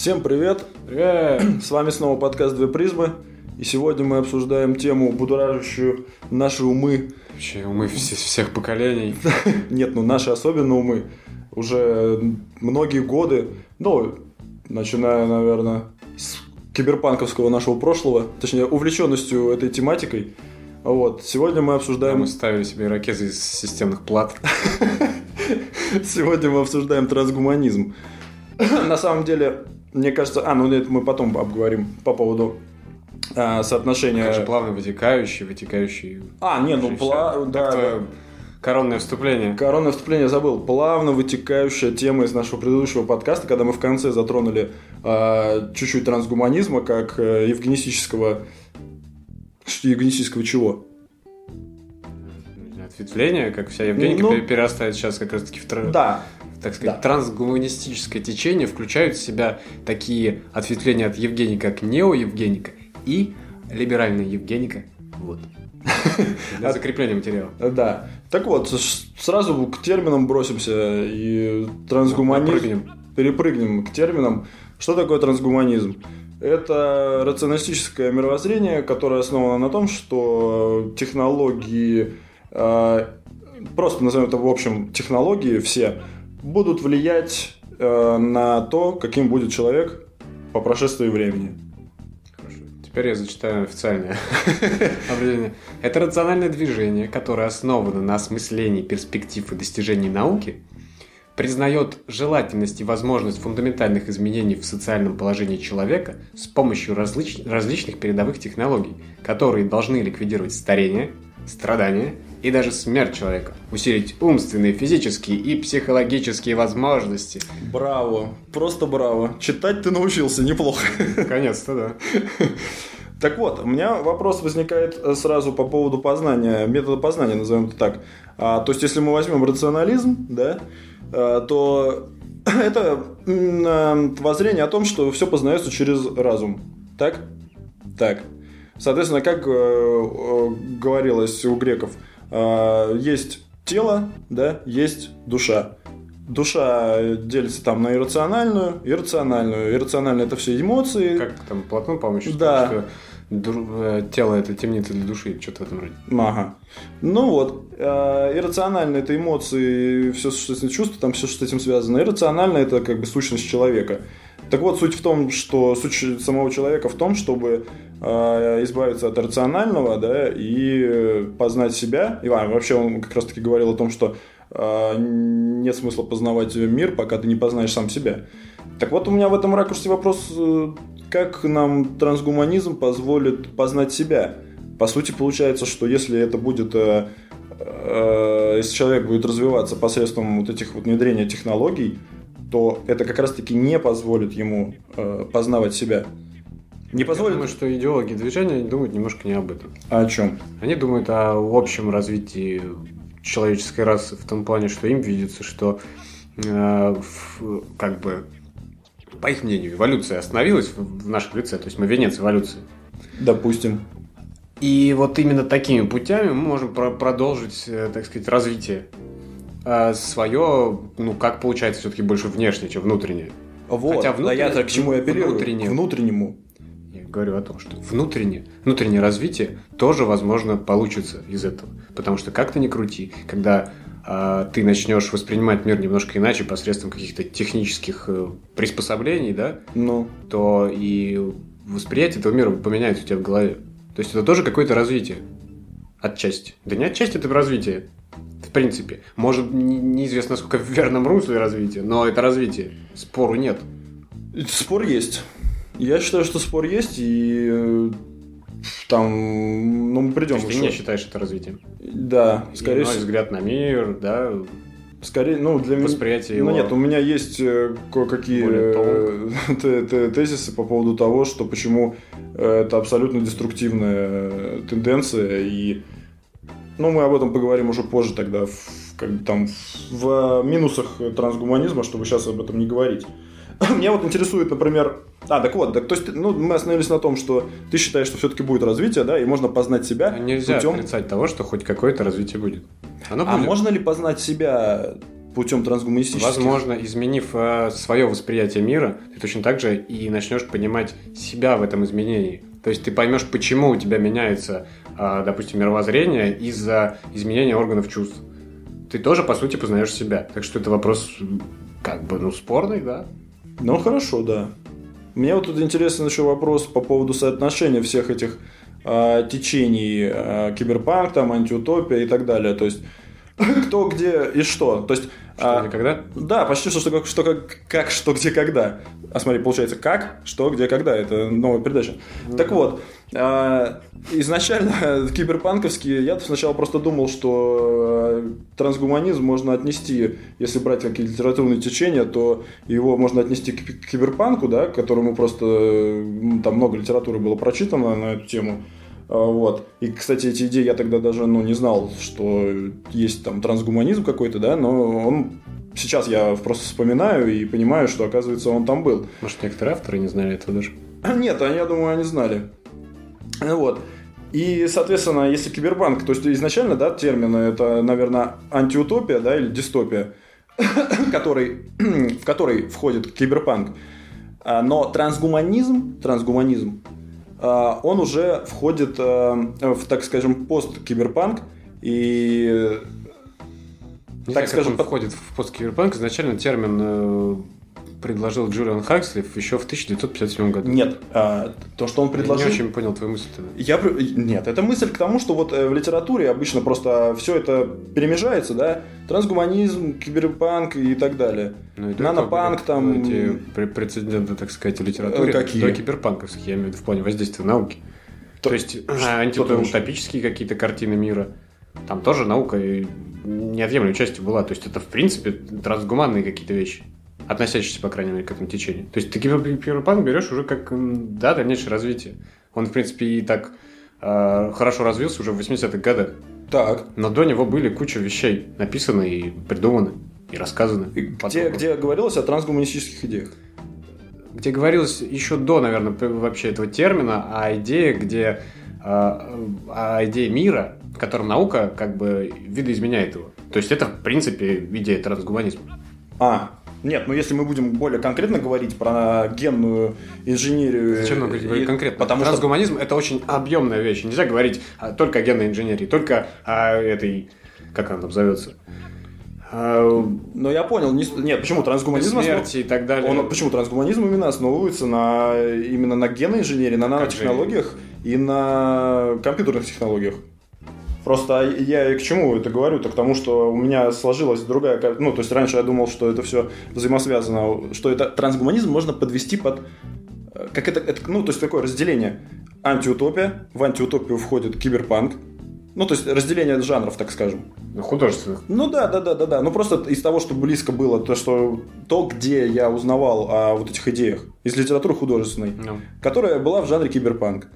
Всем привет! Привет! С вами снова подкаст «Две призмы». И сегодня мы обсуждаем тему, будоражащую наши умы. Вообще умы вс- всех поколений. Нет, ну наши особенно умы. Уже многие годы, ну, начиная, наверное, с киберпанковского нашего прошлого, точнее, увлеченностью этой тематикой. Вот. Сегодня мы Да, обсуждаем... мы ставили себе ирокезы из системных плат. Сегодня мы обсуждаем трансгуманизм. На самом деле, мне кажется... А, ну это мы потом обговорим по поводу а, соотношения... Как же плавно вытекающий, вытекающий. А, не, ну, пла... Да, твое да. Коронное вступление. Коронное вступление забыл. Плавно вытекающая тема из нашего предыдущего подкаста, когда мы в конце затронули а, чуть-чуть трансгуманизма, как э, евгенистического... Евгенистического чего? Ответвление, как вся Евгеника, Ну, пере- перерастает сейчас как раз таки в, тра- Да, так сказать, да. трансгуманистическое течение, включают в себя такие ответвления от Евгеника, как нео-Евгеника и либеральная Евгеника. Вот. Для закрепления материала. да. Так вот, сразу к терминам бросимся и трансгуманизм... Прыгнем. перепрыгнем к терминам. Что такое трансгуманизм? Это рационалистическое мировоззрение, которое основано на том, что технологии, э, просто назовем это в общем технологии все, будут влиять э, на то, каким будет человек по прошествии времени. Теперь я зачитаю официальное определение. Это рациональное движение, которое основано на осмыслении перспектив и достижений науки, признает желательность и возможность фундаментальных изменений в социальном положении человека с помощью различ- различных передовых технологий, которые должны ликвидировать старение, страдания и даже смерть человека, усилить умственные, физические и психологические возможности. Браво, просто браво. Читать ты научился неплохо. Наконец-то, да. Так вот, у меня вопрос возникает э, сразу по поводу познания, метода познания, назовем это так. А, то есть, если мы возьмем рационализм, да, а, то это м, а, воззрение о том, что все познается через разум. Так? Так. Соответственно, как э, э, говорилось у греков, есть тело, да, есть душа. Душа делится там на иррациональную, иррациональную. Иррациональная это все эмоции, Как там Платон, по-моему, считал, Да. что э, тело это темница для души, что-то в этом роде. Ага. Ну вот, э, иррационально это эмоции, все, что с этим чувства, там все, что с этим связано. Иррационально это как бы сущность человека. Так вот, суть в том, что суть самого человека в том, чтобы э, избавиться от рационального, да, и познать себя. И а, вообще он как раз таки говорил о том, что э, нет смысла познавать мир, пока ты не познаешь сам себя. Так вот, у меня в этом ракурсе вопрос, э, как нам трансгуманизм позволит познать себя? По сути, получается, что если это будет, э, э, если человек будет развиваться посредством вот этих вот внедрения технологий, то это как раз-таки не позволит ему э, познавать себя. Не Я позволит? думаю, что идеологи движения думают немножко не об этом. А о чем? Они думают о общем развитии человеческой расы в том плане, что им видится, что э, в- как бы по их мнению эволюция остановилась в в нашем лице, то есть мы венец эволюции. Допустим. И вот именно такими путями мы можем про- продолжить, э, так сказать, развитие а свое, ну, как получается, все-таки больше внешнее, чем внутреннее. Вот. Хотя а внутренне- я-то к чему я оперирую? внутренне- внутреннему. Я говорю о том, что внутреннее, внутреннее развитие тоже, возможно, получится из этого. Потому что как то ни крути, когда а, ты начнешь воспринимать мир немножко иначе посредством каких-то технических э, приспособлений, да, Ну, то и восприятие этого мира поменяется у тебя в голове. То есть это тоже какое-то развитие. Отчасти. Да не отчасти, это развитие. В принципе. Может, не- неизвестно, сколько в верном русле развития, но это развитие. Спору нет. спор есть. Я считаю, что спор есть, и э, там, ну, мы То придем есть ты не считаешь это развитием. Да, скорее всего. взгляд на мир, да, Скорее, ну, для меня... восприятие Ну его. нет, у меня есть э, кое-какие э, те- те- тезисы по поводу того, что почему это абсолютно деструктивная тенденция, и ну, мы об этом поговорим уже позже тогда, в, как бы там, в минусах трансгуманизма, чтобы сейчас об этом не говорить. Меня вот интересует, например... А, так вот, так, то есть, ну, мы остановились на том, что ты считаешь, что все-таки будет развитие, да, и можно познать себя А Нельзя путем... отрицать того, что хоть какое-то развитие будет. Оно А будет. можно ли познать себя путем трансгуманистических... Возможно, изменив э, свое восприятие мира, ты точно так же и начнешь понимать себя в этом изменении. То есть ты поймешь, почему у тебя меняется, допустим, мировоззрение из-за изменения органов чувств. Ты тоже, по сути, познаешь себя. Так что это вопрос, как бы, ну, спорный, да? Ну, хорошо, да. Мне вот тут интересен еще вопрос по поводу соотношения всех этих э, течений э, киберпанк, там, антиутопия и так далее. То есть кто, где и что. То есть, что, а, где, когда? Да, почти что, что, что как, как, что, где, когда. А смотри, получается, как, что, где, когда. Это новая передача. Mm-hmm. Так вот, а, изначально киберпанковские, я сначала просто думал, что а, трансгуманизм можно отнести, если брать какие-то литературные течения, то его можно отнести к киберпанку, да, которому просто там много литературы было прочитано на эту тему. А, вот. И, кстати, эти идеи я тогда даже ну, не знал, что есть там трансгуманизм какой-то, да, но он сейчас я просто вспоминаю и понимаю, что, оказывается, он там был. Может, некоторые авторы не знали этого даже? Нет, я думаю, они знали. Вот. И, соответственно, если кибербанк, то есть изначально, да, термины, это, наверное, антиутопия, да, или дистопия, который, в который входит киберпанк. А, но трансгуманизм, трансгуманизм, он уже входит э, в, так скажем, пост-киберпанк. И не так знаю, скажем, он входит в посткиберпанк. Изначально термин э, предложил Джулиан Хакслиф еще в 1957 году. Нет, а, то, что он предложил... Я не очень понял твою мысль. -то. Я... Нет, это мысль к тому, что вот э, в литературе обычно просто все это перемежается, да? Трансгуманизм, киберпанк и так далее. Ну, и Нанопанк там... Эти прецеденты, так сказать, в литературе. Какие? До киберпанковских, я имею в виду в плане воздействия науки. То, то есть антиутопические какие-то картины мира. Там тоже наука неотъемлемой частью была. То есть это, в принципе, трансгуманные какие-то вещи относящийся, по крайней мере, к этому течению. То есть ты киберпанк берешь уже как, да, дальнейшее развитие. Он, в принципе, и так э, хорошо развился уже в 80-х годах. Так. Но до него были куча вещей написаны и придуманы, и рассказаны. И где, где говорилось о трансгуманистических идеях? Где говорилось еще до, наверное, вообще этого термина, о идее, где э, о идее мира, в котором наука как бы видоизменяет его. То есть это, в принципе, идея трансгуманизма. А, нет, ну если мы будем более конкретно говорить про генную инженерию... Зачем нам говорить конкретно? Потому Трансгуманизм что... это очень объемная вещь. Нельзя говорить только о генной инженерии, только о этой... Как она там зовется? Но я понял, не, нет, почему трансгуманизм смерти основ... и так далее. Он, почему трансгуманизм именно основывается на именно на генной инженерии, на нанотехнологиях и на компьютерных технологиях. Просто я и к чему это говорю? Так к тому, что у меня сложилась другая... Ну, то есть раньше я думал, что это все взаимосвязано, что это трансгуманизм можно подвести под... Э, как это, это, ну, то есть такое разделение. Антиутопия, в антиутопию входит киберпанк, ну, то есть разделение жанров, так скажем. Художественных. Ну да, да, да, да, да. Ну просто из того, что близко было, то, что то, где я узнавал о вот этих идеях из литературы художественной, no. Ну. которая была в жанре киберпанк.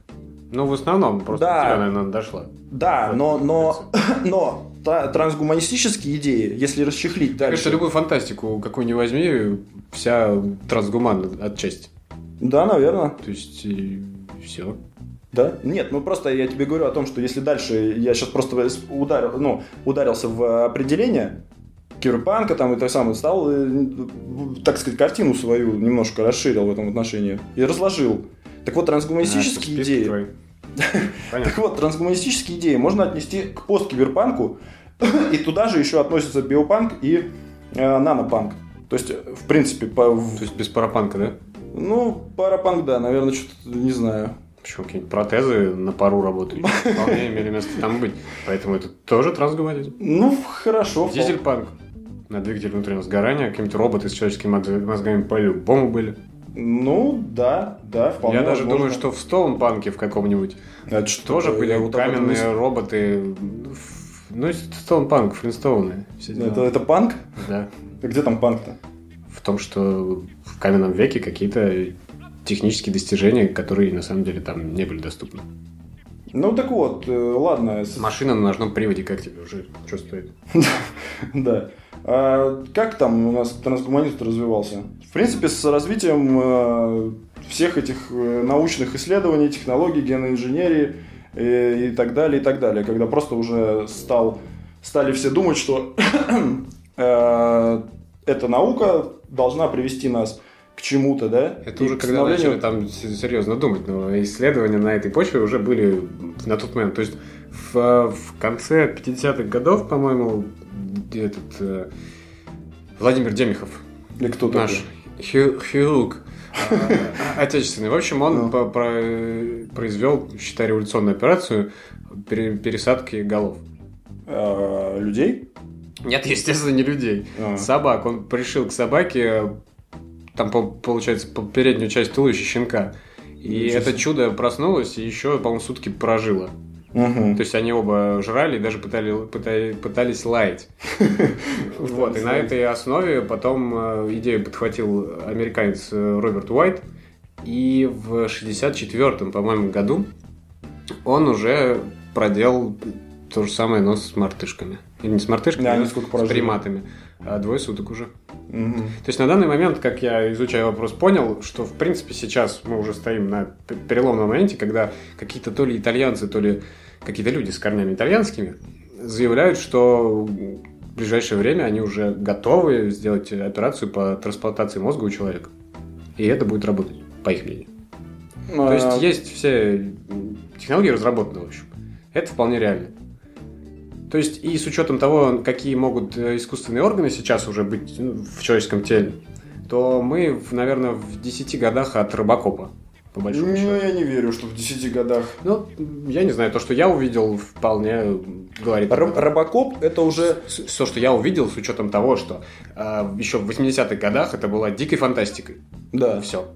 Ну, в основном просто да, тебя, наверное, дошла. Да, но, но, но трансгуманистические идеи, если расчехлить дальше... Конечно, любую фантастику какую ни возьми, вся трансгуманна отчасти. Да, наверное. То есть, и все. Да? Нет, ну просто я тебе говорю о том, что если дальше я сейчас просто ударил, ну, ударился в определение киберпанка там и так самое, стал, э, так сказать, картину свою немножко расширил в этом отношении и разложил. Так вот, трансгуманистические а, идеи... Твои. Так вот, трансгуманистические идеи можно отнести к посткиберпанку, и туда же еще относятся биопанк и э, нанопанк. То есть, в принципе... По... То есть без парапанка, да? Ну, парапанк, да, наверное, что-то не знаю. Почему какие-нибудь протезы на пару работают? Вполне имели место там быть. Поэтому это тоже трансгуманизм. Ну, хорошо. Дизельпанк. На двигатель внутреннего сгорания. Какие-нибудь роботы с человеческими мозгами по-любому были. Ну, да, да, вполне Я даже возможно. думаю, что в Стоунпанке в каком-нибудь Это что тоже были вот каменные роботы. Ну, Стоунпанк, Флинстоуны. Это, это панк? Да. А где там панк-то? В том, что в каменном веке какие-то технические достижения, которые на самом деле там не были доступны. Ну так вот, э, ладно. Машина на ножном приводе, как тебе уже чувствует? Да. А как там у нас трансгуманизм развивался? В принципе, с развитием э, всех этих э, научных исследований, технологий, генной инженерии и, и так далее, и так далее. Когда просто уже стал, стали все думать, что э, эта наука должна привести нас к чему-то, да? Это И уже когда начали там серьезно думать, но исследования на этой почве уже были на тот момент. То есть в, в конце 50-х годов, по-моему, этот э, Владимир Демихов, Или кто наш такой? хи- хирург, э, отечественный. В общем, он Ну. произвел, считай, революционную операцию пере- пересадки голов. Э, людей? Нет, естественно, не людей. А. Собак. Он пришил к собаке, там, по- получается, по переднюю часть туловища щенка. И это чудо проснулось и еще, по-моему, сутки прожило. Мгм. То есть они оба жрали и даже пытали- пытали- пытались лаять. Вот, и на этой основе потом э, идею подхватил американец э, Роберт Уайт. И в 64-м, по-моему, году он уже проделал то же самое, но с мартышками. Или не с мартышками, Да, а с приматами. А двое суток уже. Мгм. То есть на данный момент, как я изучаю вопрос, понял, что в принципе сейчас мы уже стоим на переломном моменте, когда какие-то то ли итальянцы, то ли какие-то люди с корнями итальянскими заявляют, что в ближайшее время они уже готовы сделать операцию по трансплантации мозга у человека. И это будет работать, по их мнению. То А, есть есть все технологии разработаны, в общем. Это вполне реально. То есть и с учетом того, какие могут э, искусственные органы сейчас уже быть ну, в человеческом теле, то мы, наверное, в 10 годах от робокопа, по большому Ну, счету. я не верю, что в 10 годах. Ну, я не знаю, то, что я увидел, вполне говорит. этом. Робокоп это уже... Все, что я увидел, с учетом того, что э, еще в 80-х годах это была дикой фантастикой. Да. Все.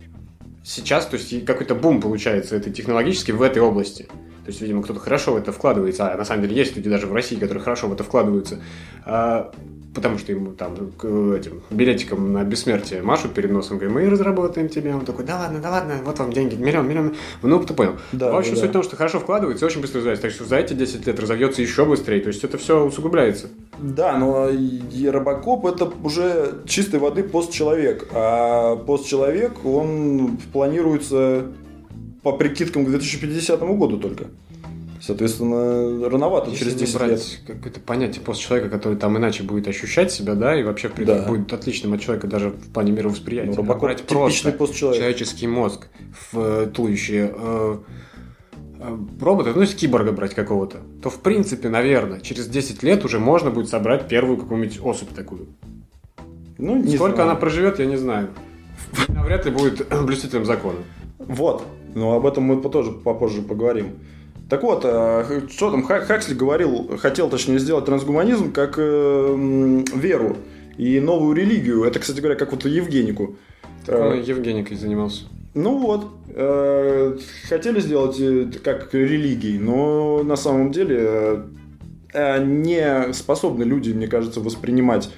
Сейчас, то есть, какой-то бум получается это технологически в этой области. То есть, видимо, кто-то хорошо в это вкладывается, а на самом деле есть люди даже в России, которые хорошо в это вкладываются, А, потому что ему там к этим билетиком на бессмертие машут перед носом, говорят, мы разработаем тебе. Он такой, да ладно, да ладно, вот вам деньги, миллион, миллион. Ну, ты понял. Да, в общем, да, суть да. в том, что хорошо вкладывается, очень быстро развивается. Так что за эти 10 лет разовьется еще быстрее. То есть, это все усугубляется. Да, но и Робокоп это уже чистой воды постчеловек. А постчеловек, он планируется по прикидкам к 2050 году только. Соответственно, рановато, Если через не 10 брать лет. какое-то понятие постчеловека, который там иначе будет ощущать себя, да, и вообще, в принципе, Да. будет отличным от человека даже в плане мировосприятия. Ну, Робокоп брать просто человеческий мозг в э, туловище э, э, робота, ну, если киборга брать какого-то, то, в принципе, наверное, через 10 лет уже можно будет собрать первую какую-нибудь особь такую. Ну, не Сколько знаю. она проживет, я не знаю. Навряд ли будет блюстителем закона. Вот. Ну, об этом мы тоже попозже поговорим. Так вот, х- что там, Ха- Хаксли говорил, хотел, точнее, сделать трансгуманизм как э, веру и новую религию. Это, кстати говоря, как вот Евгенику. Он Э, и Евгеникой занимался. Ну вот, э, хотели сделать э, как религией, но на самом деле э, э, не способны люди, мне кажется, воспринимать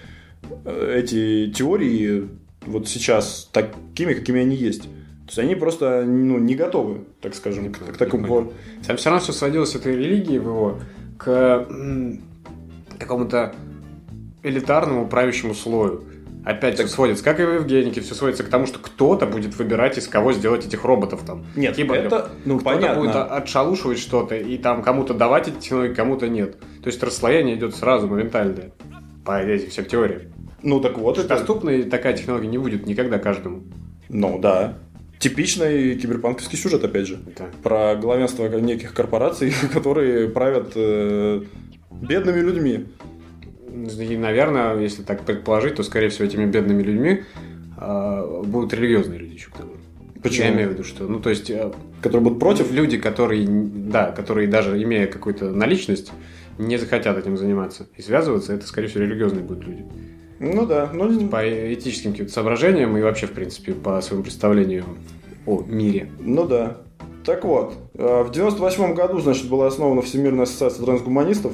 э, эти теории вот сейчас такими, какими они есть. То есть они просто ну, не готовы, так скажем, к, к такому. понял. Там все равно все сводилось этой религии в его к какому-то элитарному правящему слою. Опять все сводится, как и в Евгенике, все сводится к тому, что кто-то будет выбирать, из кого сделать этих роботов там. Нет, киборгов. это, ну, Кто-то понятно. будет отшалушивать что-то, и там кому-то давать эти технологии, кому-то нет. То есть расслоение идет сразу, моментальное. По этим всем теориям. Ну так вот, это... Доступной такая технология не будет никогда каждому. Ну да. Типичный киберпанковский сюжет, опять же. Да. про главенство неких корпораций, которые правят э, бедными людьми. И, наверное, если так предположить, то, скорее всего, этими бедными людьми а, будут религиозные люди еще к тому. Почему? Я имею в виду, что, ну, то есть, э, Которые будут против. люди, которые, да, которые даже имея какую-то наличность, не захотят этим заниматься и связываться, это, скорее всего, религиозные будут люди. Ну да, ну, По этическим каким-то соображениям и вообще, в принципе, по своему представлению о мире. ну да. Так вот, э, в 98 году, значит, была основана Всемирная ассоциация трансгуманистов,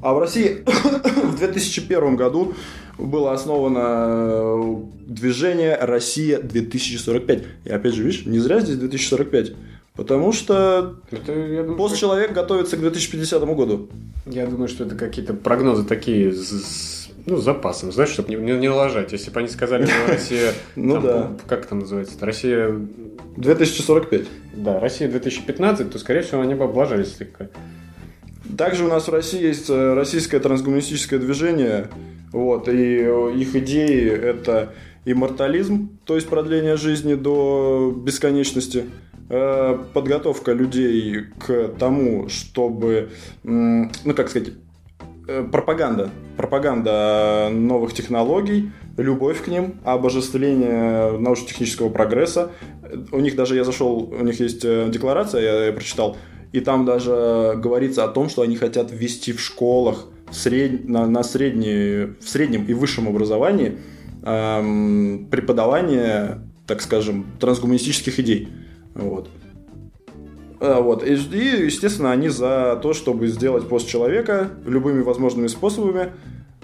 а в России в 2001 году было основано э, движение «Россия 2045». И опять же, видишь, не зря здесь 2045. Потому что Это, думаю, постчеловек готовится к 2050 году. я думаю, что это какие-то прогнозы такие ну, с запасом, знаешь, чтобы не, не, не лажать. Если бы они сказали, что Россия... Ну там, да. Как это называется? Россия 2045. Да, Россия 2015, то, скорее всего, они бы облажались слегка. Также у нас в России есть э, российское трансгуманистическое движение Вот, и их идеи это иммортализм, то есть продление жизни до бесконечности, э, подготовка людей к тому, чтобы, ну как сказать, э, пропаганда, пропаганда новых технологий, любовь к ним, обожествление научно-технического прогресса. У них даже я зашел, у них есть э, декларация, я, я прочитал, и там даже говорится о том, что они хотят ввести в школах сред... на, на средней, в среднем и высшем образовании эм, преподавание, так скажем, трансгуманистических идей. Вот. А, вот. И, и, естественно, они за то, чтобы сделать пост человека любыми возможными способами,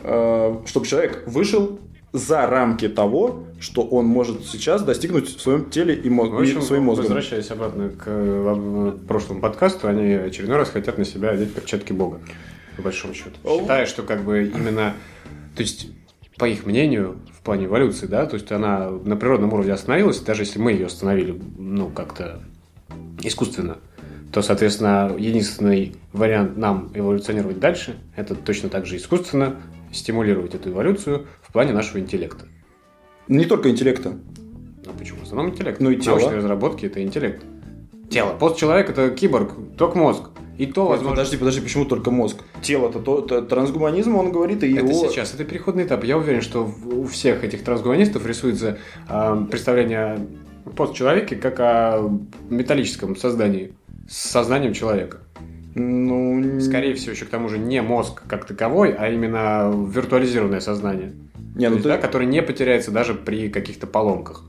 э, чтобы человек вышел за рамки того, что он может сейчас достигнуть в своем теле и, мозг, в общем, и своим мозгом. Возвращаясь обратно к э, прошлому подкасту, они очередной раз хотят на себя одеть перчатки Бога, по большому счету. Считая, что как бы именно... То есть, по их мнению, в плане эволюции, да, то есть она на природном уровне остановилась, даже если мы ее остановили, ну, как-то искусственно, то, соответственно, единственный вариант нам эволюционировать дальше, это точно так же искусственно стимулировать эту эволюцию в плане нашего интеллекта. Не только интеллекта. Ну почему? В основном интеллект. Ну и тело. Научные разработки – это интеллект. Тело. Постчеловек – это киборг, только мозг. И то, Нет, возможно... Подожди, подожди, почему только мозг? Тело-то то, то, трансгуманизм, он говорит, и его... Это сейчас, это переходный этап. Я уверен, что у всех этих трансгуманистов рисуется э, представление о постчеловеке как о металлическом создании с сознанием человека. Ну... Скорее всего, еще к тому же не мозг как таковой, а именно виртуализированное сознание. Не, ну есть, ты... да, который не потеряется даже при каких-то поломках.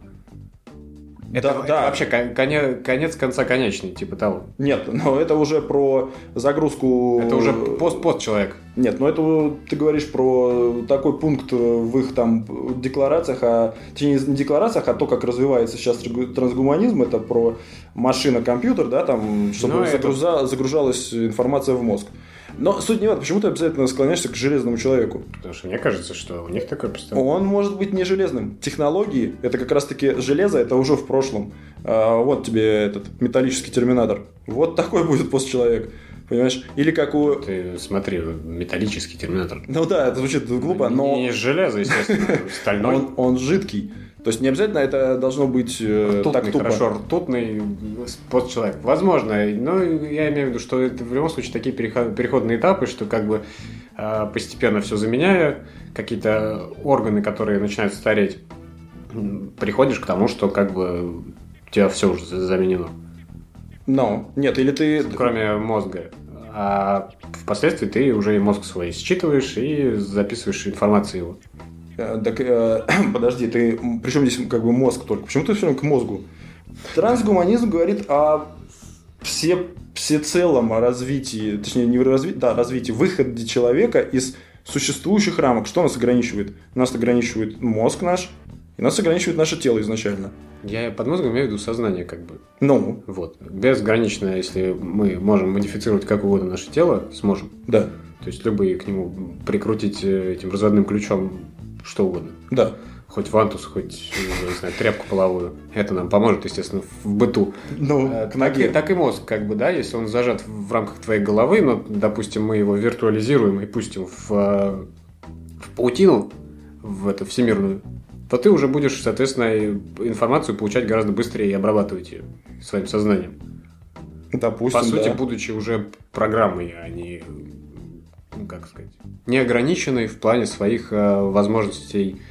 Это, Да, это да. вообще кон- коне- конец конца конечный, типа того. Нет, но это уже про загрузку... Это уже пост-пост человек. Нет, ну это ты говоришь про такой пункт в их там декларациях, а точнее, не декларациях, а то, как развивается сейчас трансгуманизм, это про машина-компьютер, да, там, чтобы Ну, это- загруза- загружалась информация в мозг. Но суть не в этом, почему ты обязательно склоняешься к железному человеку? Потому что мне кажется, что у них такое представление. Он может быть не железным. Технологии, это как раз-таки железо, это уже в прошлом. А, вот тебе этот металлический терминатор. Вот такой будет постчеловек. Понимаешь? Или как у... Ты смотри, металлический терминатор. Ну да, это звучит глупо, но Не из железа, естественно, стальной. он, он жидкий. То есть не обязательно это должно быть э, так Ртутный, тупо. хорошо, ртутный постчеловек. Возможно, но я имею в виду, что это в любом случае такие переход- переходные этапы, что как бы э, постепенно все заменяя, какие-то органы, которые начинают стареть, приходишь к тому, что как бы у тебя все уже заменено, Но, нет, или ты... кроме мозга. А впоследствии ты уже и мозг свой считываешь и записываешь информацию его. Э, Так, э, подожди, ты... Причем здесь как бы мозг только? Почему ты все время к мозгу? Трансгуманизм говорит о все, всецелом о развитии, точнее, не развитии, да, развитии, выходе человека из существующих рамок. Что нас ограничивает? Нас ограничивает мозг наш, и нас ограничивает наше тело изначально. Я под мозгом имею в виду сознание, как бы. Ну, Вот. Безгранично, если мы можем модифицировать как угодно наше тело, сможем. да, То есть любые к нему прикрутить э, этим разводным ключом что угодно. да. Хоть вантус, хоть, не знаю, тряпку половую. Это нам поможет, естественно, в быту. Ну, к Так и, так и мозг, как бы, да, если он зажат в рамках твоей головы, но, допустим, мы его виртуализируем и пустим в, э, в паутину, в эту всемирную, то ты уже будешь, соответственно, информацию получать гораздо быстрее и обрабатывать ее своим сознанием. Допустим, По сути, да. будучи уже программой, а не, ну, как сказать, неограниченной в плане своих э, возможностей,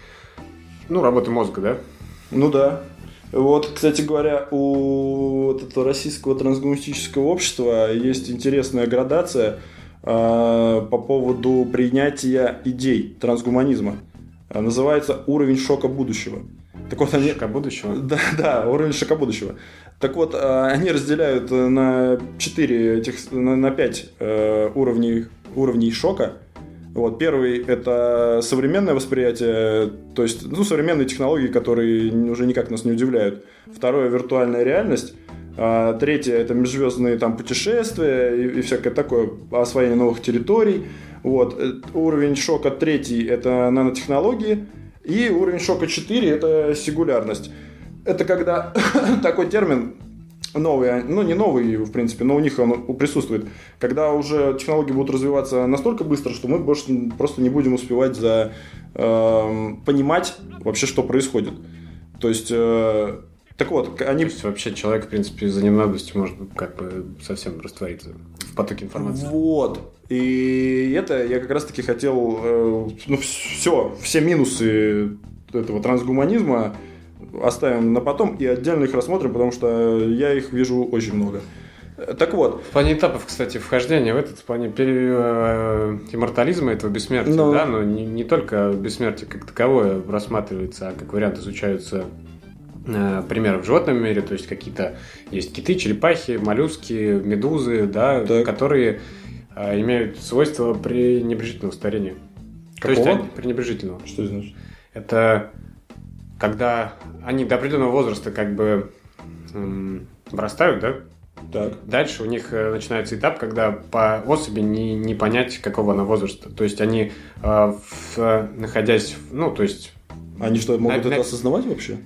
ну, работы мозга, да? Ну да. Вот, кстати говоря, у вот этого российского трансгуманистического общества есть интересная градация э, по поводу принятия идей трансгуманизма. Э, называется уровень шока будущего. Так вот, они... Шика будущего. Да, да, уровень шока будущего. Так вот, э, они разделяют э, на 4 этих, на, на 5 э, уровней, уровней шока. Вот, первый это современное восприятие, то есть ну, современные технологии, которые уже никак нас не удивляют. Второе виртуальная реальность. А, третье это межзвездные там путешествия и, и всякое такое освоение новых территорий. Вот. Э, Уровень шока третий это нанотехнологии. И уровень шока 4 это сингулярность. Это когда такой термин новый, ну не новый, в принципе, но у них он присутствует. Когда уже технологии будут развиваться настолько быстро, что мы больше просто не будем успевать за э, понимать вообще, что происходит. То есть э, так вот, они... То есть вообще человек, в принципе, за ненадобностью может как бы совсем раствориться в потоке информации. Вот. И это я как раз-таки хотел... Э, ну, все, все минусы этого трансгуманизма оставим на потом и отдельно их рассмотрим, потому что я их вижу очень много. Так вот. В плане этапов, кстати, вхождения в этот, в плане пере... Э, иммортализма этого бессмертия, но... да, но не, не только бессмертие как таковое рассматривается, а как вариант изучаются Э, примеры в животном мире, то есть какие-то есть киты, черепахи, моллюски, медузы, да, так. которые а, имеют свойство пренебрежительного старения. Какого? То есть пренебрежительного. Что это значит? Это когда они до определенного возраста как бы м, вырастают, да? Так. Дальше у них э, начинается этап, когда по особи не, не понять, какого она возраста. То есть они, э, в, находясь, ну, то есть... Они что, могут на, это на... осознавать вообще?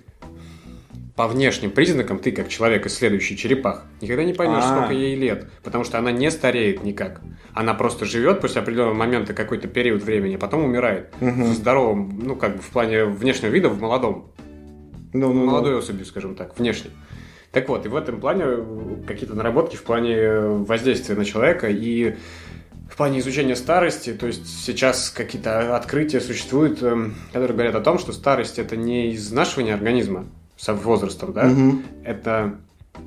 По внешним признакам ты, как человек, исследующий черепах, никогда не поймешь, А-а-а. сколько ей лет, потому что она не стареет никак. Она просто живет после определенного момента какой-то период времени, а потом умирает. Угу. В здоровом, ну, как бы в плане внешнего вида, в молодом. Ну, ну, Молодой ну. особью, скажем так, внешне. Так вот, и в этом плане какие-то наработки в плане воздействия на человека и в плане изучения старости, то есть сейчас какие-то открытия существуют, эм, которые говорят о том, что старость это не изнашивание организма, со возрастом, да, угу. это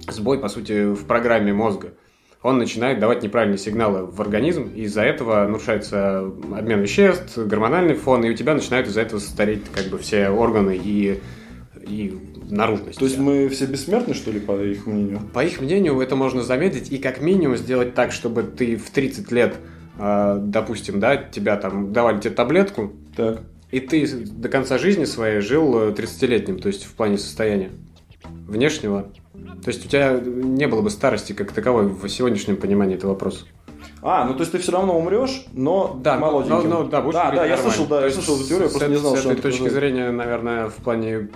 сбой, по сути, в программе мозга. Он начинает давать неправильные сигналы в организм, и из-за этого нарушается обмен веществ, гормональный фон, и у тебя начинают из-за этого стареть как бы все органы и, и наружность. То есть мы все бессмертны, что ли, по их мнению? По их мнению, это можно заметить и как минимум сделать так, чтобы ты в 30 лет, а, допустим, да, тебя там давали тебе таблетку, так и ты до конца жизни своей жил 30-летним, э, то есть в плане состояния внешнего. То есть у тебя не было бы старости как таковой в сегодняшнем понимании этого вопроса. А, ну то есть ты все равно умрешь, но да, молоденьким. Но, но, да, будешь да, да, я слышал, да, я слышал эту теорию, просто не знал, с что этой точки зрения, наверное, в плане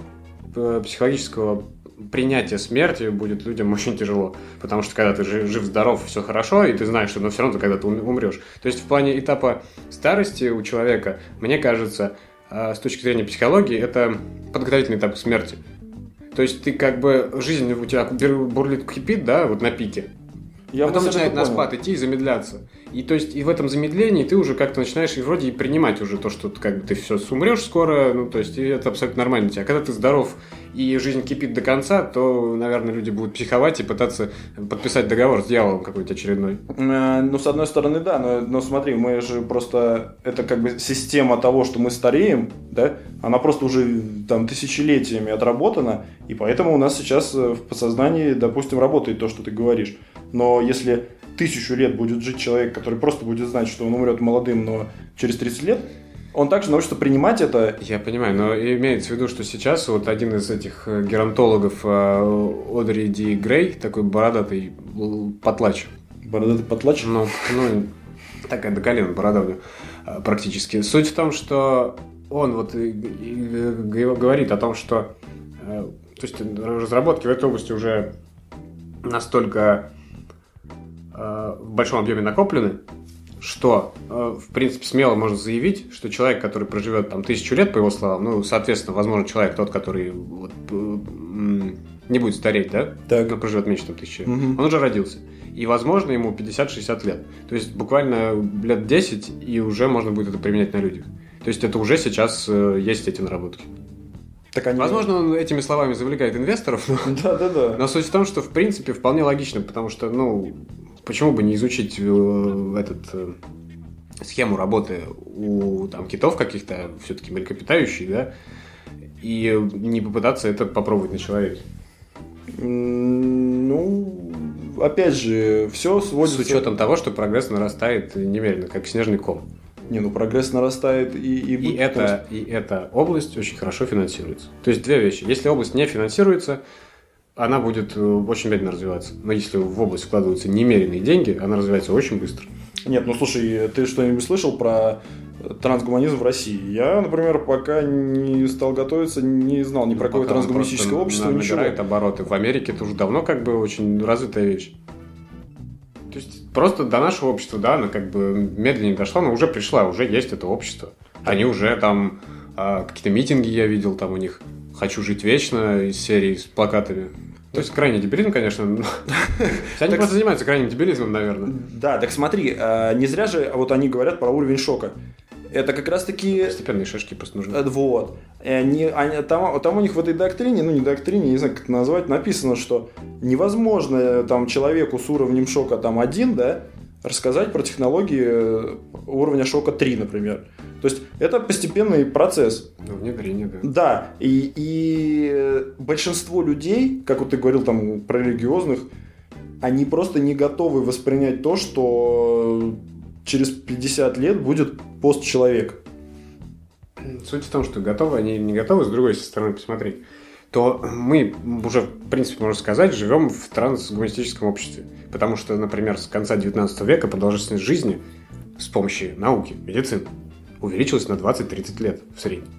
э, психологического принятие смерти будет людям очень тяжело. Потому что когда ты жив-здоров, все хорошо, и ты знаешь, что но все равно ты когда-то умрешь. То есть в плане этапа старости у человека, мне кажется, а, с точки зрения психологии, это подготовительный этап смерти. То есть ты как бы, жизнь у тебя бурлит, кипит, да, вот на пике. Я Потом начинает на спад идти и замедляться. И то есть и в этом замедлении ты уже как-то начинаешь и вроде и принимать уже то, что как бы ты все умрешь скоро, ну то есть и это абсолютно нормально у тебя. Когда ты здоров и жизнь кипит до конца, то, наверное, люди будут психовать и пытаться подписать договор с дьяволом какой-то очередной. Э, ну, с одной стороны, да, но, но смотри, мы же просто, это как бы система того, что мы стареем, да, она просто уже там тысячелетиями отработана, и поэтому у нас сейчас в подсознании, допустим, работает то, что ты говоришь. Но если тысячу лет будет жить человек, который просто будет знать, что он умрет молодым, но через 30 лет, он также научится принимать это. Я понимаю, но имеется в виду, что сейчас вот один из этих э, геронтологов э, Одри Ди Грей, такой бородатый потлач. Бородатый потлач? Ну, ну такая до колена борода у него э, практически. Суть в том, что он вот говорит о том, что то есть разработки в этой области уже настолько в большом объеме накоплены, что, э, в принципе, смело можно заявить, что человек, который проживет там тысячу лет, по его словам, ну, соответственно, возможно, человек тот, который вот, э, не будет стареть, да? Так. Но проживет меньше, чем тысячи лет. Угу. Он уже родился. И, возможно, ему 50-60 лет. То есть, буквально лет 10, и уже можно будет это применять на людях. То есть, это уже сейчас есть эти наработки. Так они... Возможно, он этими словами завлекает инвесторов, но... Да, да, да. Но суть в том, что, в принципе, вполне логично, потому что, ну, почему бы не изучить э, этот э, схему работы у там, китов каких-то, все-таки млекопитающих, да, и не попытаться это попробовать на человеке? Ну, опять же, все сводится... С учетом того, что прогресс нарастает немерено, как снежный ком. Не, ну прогресс нарастает и... И, и, это, и эта область очень хорошо финансируется. То есть две вещи. Если область не финансируется, она будет э, очень медленно развиваться. Но если в область вкладываются немеренные деньги, она развивается очень быстро. Нет, ну слушай, ты что-нибудь слышал про трансгуманизм в России. Я, например, пока не стал готовиться, не знал ни Ну, про какое трансгуманистическое общество, ничего. набирает обороты. В Америке это уже давно как бы очень развитая вещь. То есть просто до нашего общества, да, она как бы медленнее дошла, но уже пришла, уже есть это общество. Они уже там а, какие-то митинги я видел там у них. «Хочу жить вечно» из серии с плакатами. То есть крайний дебилизм, конечно. но- Они просто занимаются крайним дебилизмом, наверное. Да, так смотри, а, не зря же вот они говорят про уровень шока. Это как раз таки Постепенные шашки просто нужны. Э, Вот. Они, они- там, там у них в этой доктрине, ну не доктрине, не знаю, как это назвать, написано, что невозможно э, там человеку с уровнем шока там один, да, рассказать про технологии э, уровня шока 3, например. То есть это постепенный процесс. Ну, внедрение, да. Да, и, и э, большинство людей, как вот ты говорил там про религиозных, они просто не готовы воспринять то, что через 50 лет будет постчеловек. Суть в том, что готовы, они не готовы, с другой стороны посмотреть, то мы уже, в принципе, можно сказать, живем в трансгуманистическом обществе. Потому что, например, с конца 19 века продолжительность жизни с помощью науки, медицины, увеличилась на 20-30 лет в среднем.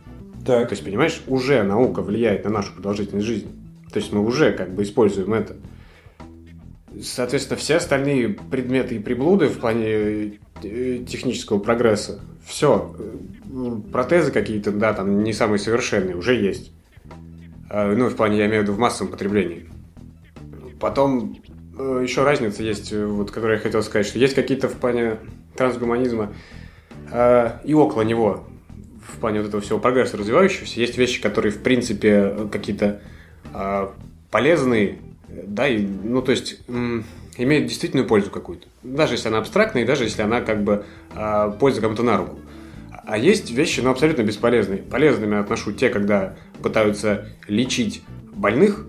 Так. То есть, понимаешь, уже наука влияет на нашу продолжительность жизни. То есть мы уже как бы используем это. Соответственно, все остальные предметы и приблуды в плане э, технического прогресса, все, протезы какие-то, да, там не самые совершенные, уже есть. А, Ну, в плане, я имею в виду в массовом потреблении. Потом э, еще разница есть, э, вот, которую я хотел сказать, что есть какие-то в плане трансгуманизма э, и около него, в плане вот этого всего прогресса развивающегося, есть вещи, которые, в принципе, какие-то э, полезные, да, и, ну, то есть, имеют действительную пользу какую-то. Даже если она абстрактная, и даже если она, как бы, э, польза кому-то на руку. А есть вещи, ну, абсолютно бесполезные. Полезными отношу те, когда пытаются лечить больных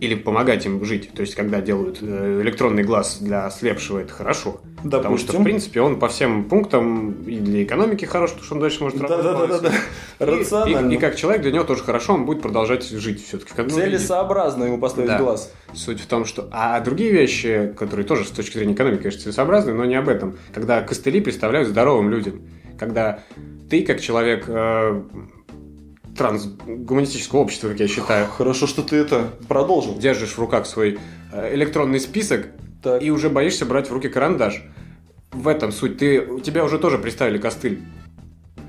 или помогать им жить. То есть, когда делают э, электронный глаз для ослепшего, это хорошо. Потому что, в Допустим. принципе, он по всем пунктам и для экономики хорош, потому что он дальше может работать. Да-да-да-да. И- Рационально. И, и как человек для него тоже хорошо, он будет продолжать жить все-таки. Целесообразно ему поставить Да. глаз. Суть в том, что... А другие вещи, которые тоже с точки зрения экономики, конечно, целесообразны, но не об этом. Когда костыли представляют здоровым людям. Когда ты, как человек э, трансгуманистического общества, как я считаю, Хорошо, что ты это продолжил. держишь в руках свой э, электронный список Так. и уже боишься брать в руки карандаш. В этом суть. Ты, у тебя уже тоже представили костыль.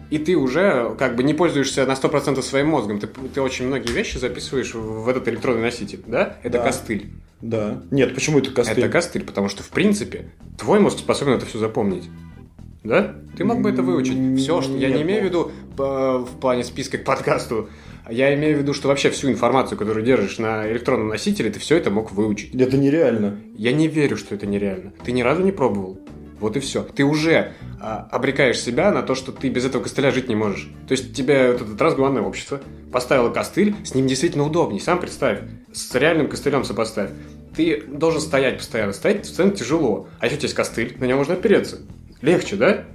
И ты уже как бы не пользуешься на 100% своим мозгом. Ты, ты очень многие вещи записываешь в этот электронный носитель, да? Это Да. костыль. Да. Нет, почему это костыль? Это костыль, потому что, в принципе, твой мозг способен это все запомнить. Да? Ты мог бы это выучить. Все, что... Я не имею в ну. виду э, в плане списка к подкасту. Я имею в виду, что вообще всю информацию, которую держишь на электронном носителе, ты все это мог выучить. Это нереально. Я не верю, что это нереально. Ты ни разу не пробовал. Вот и все. Ты уже а, обрекаешь себя на то, что ты без этого костыля жить не можешь. То есть тебе вот это трансгуманное общество поставило костыль, с ним действительно удобней. Сам представь. С реальным костылем сопоставь. Ты должен стоять постоянно. Стоять постоянно тяжело. А если у тебя есть костыль, на него можно опереться. Легче, да?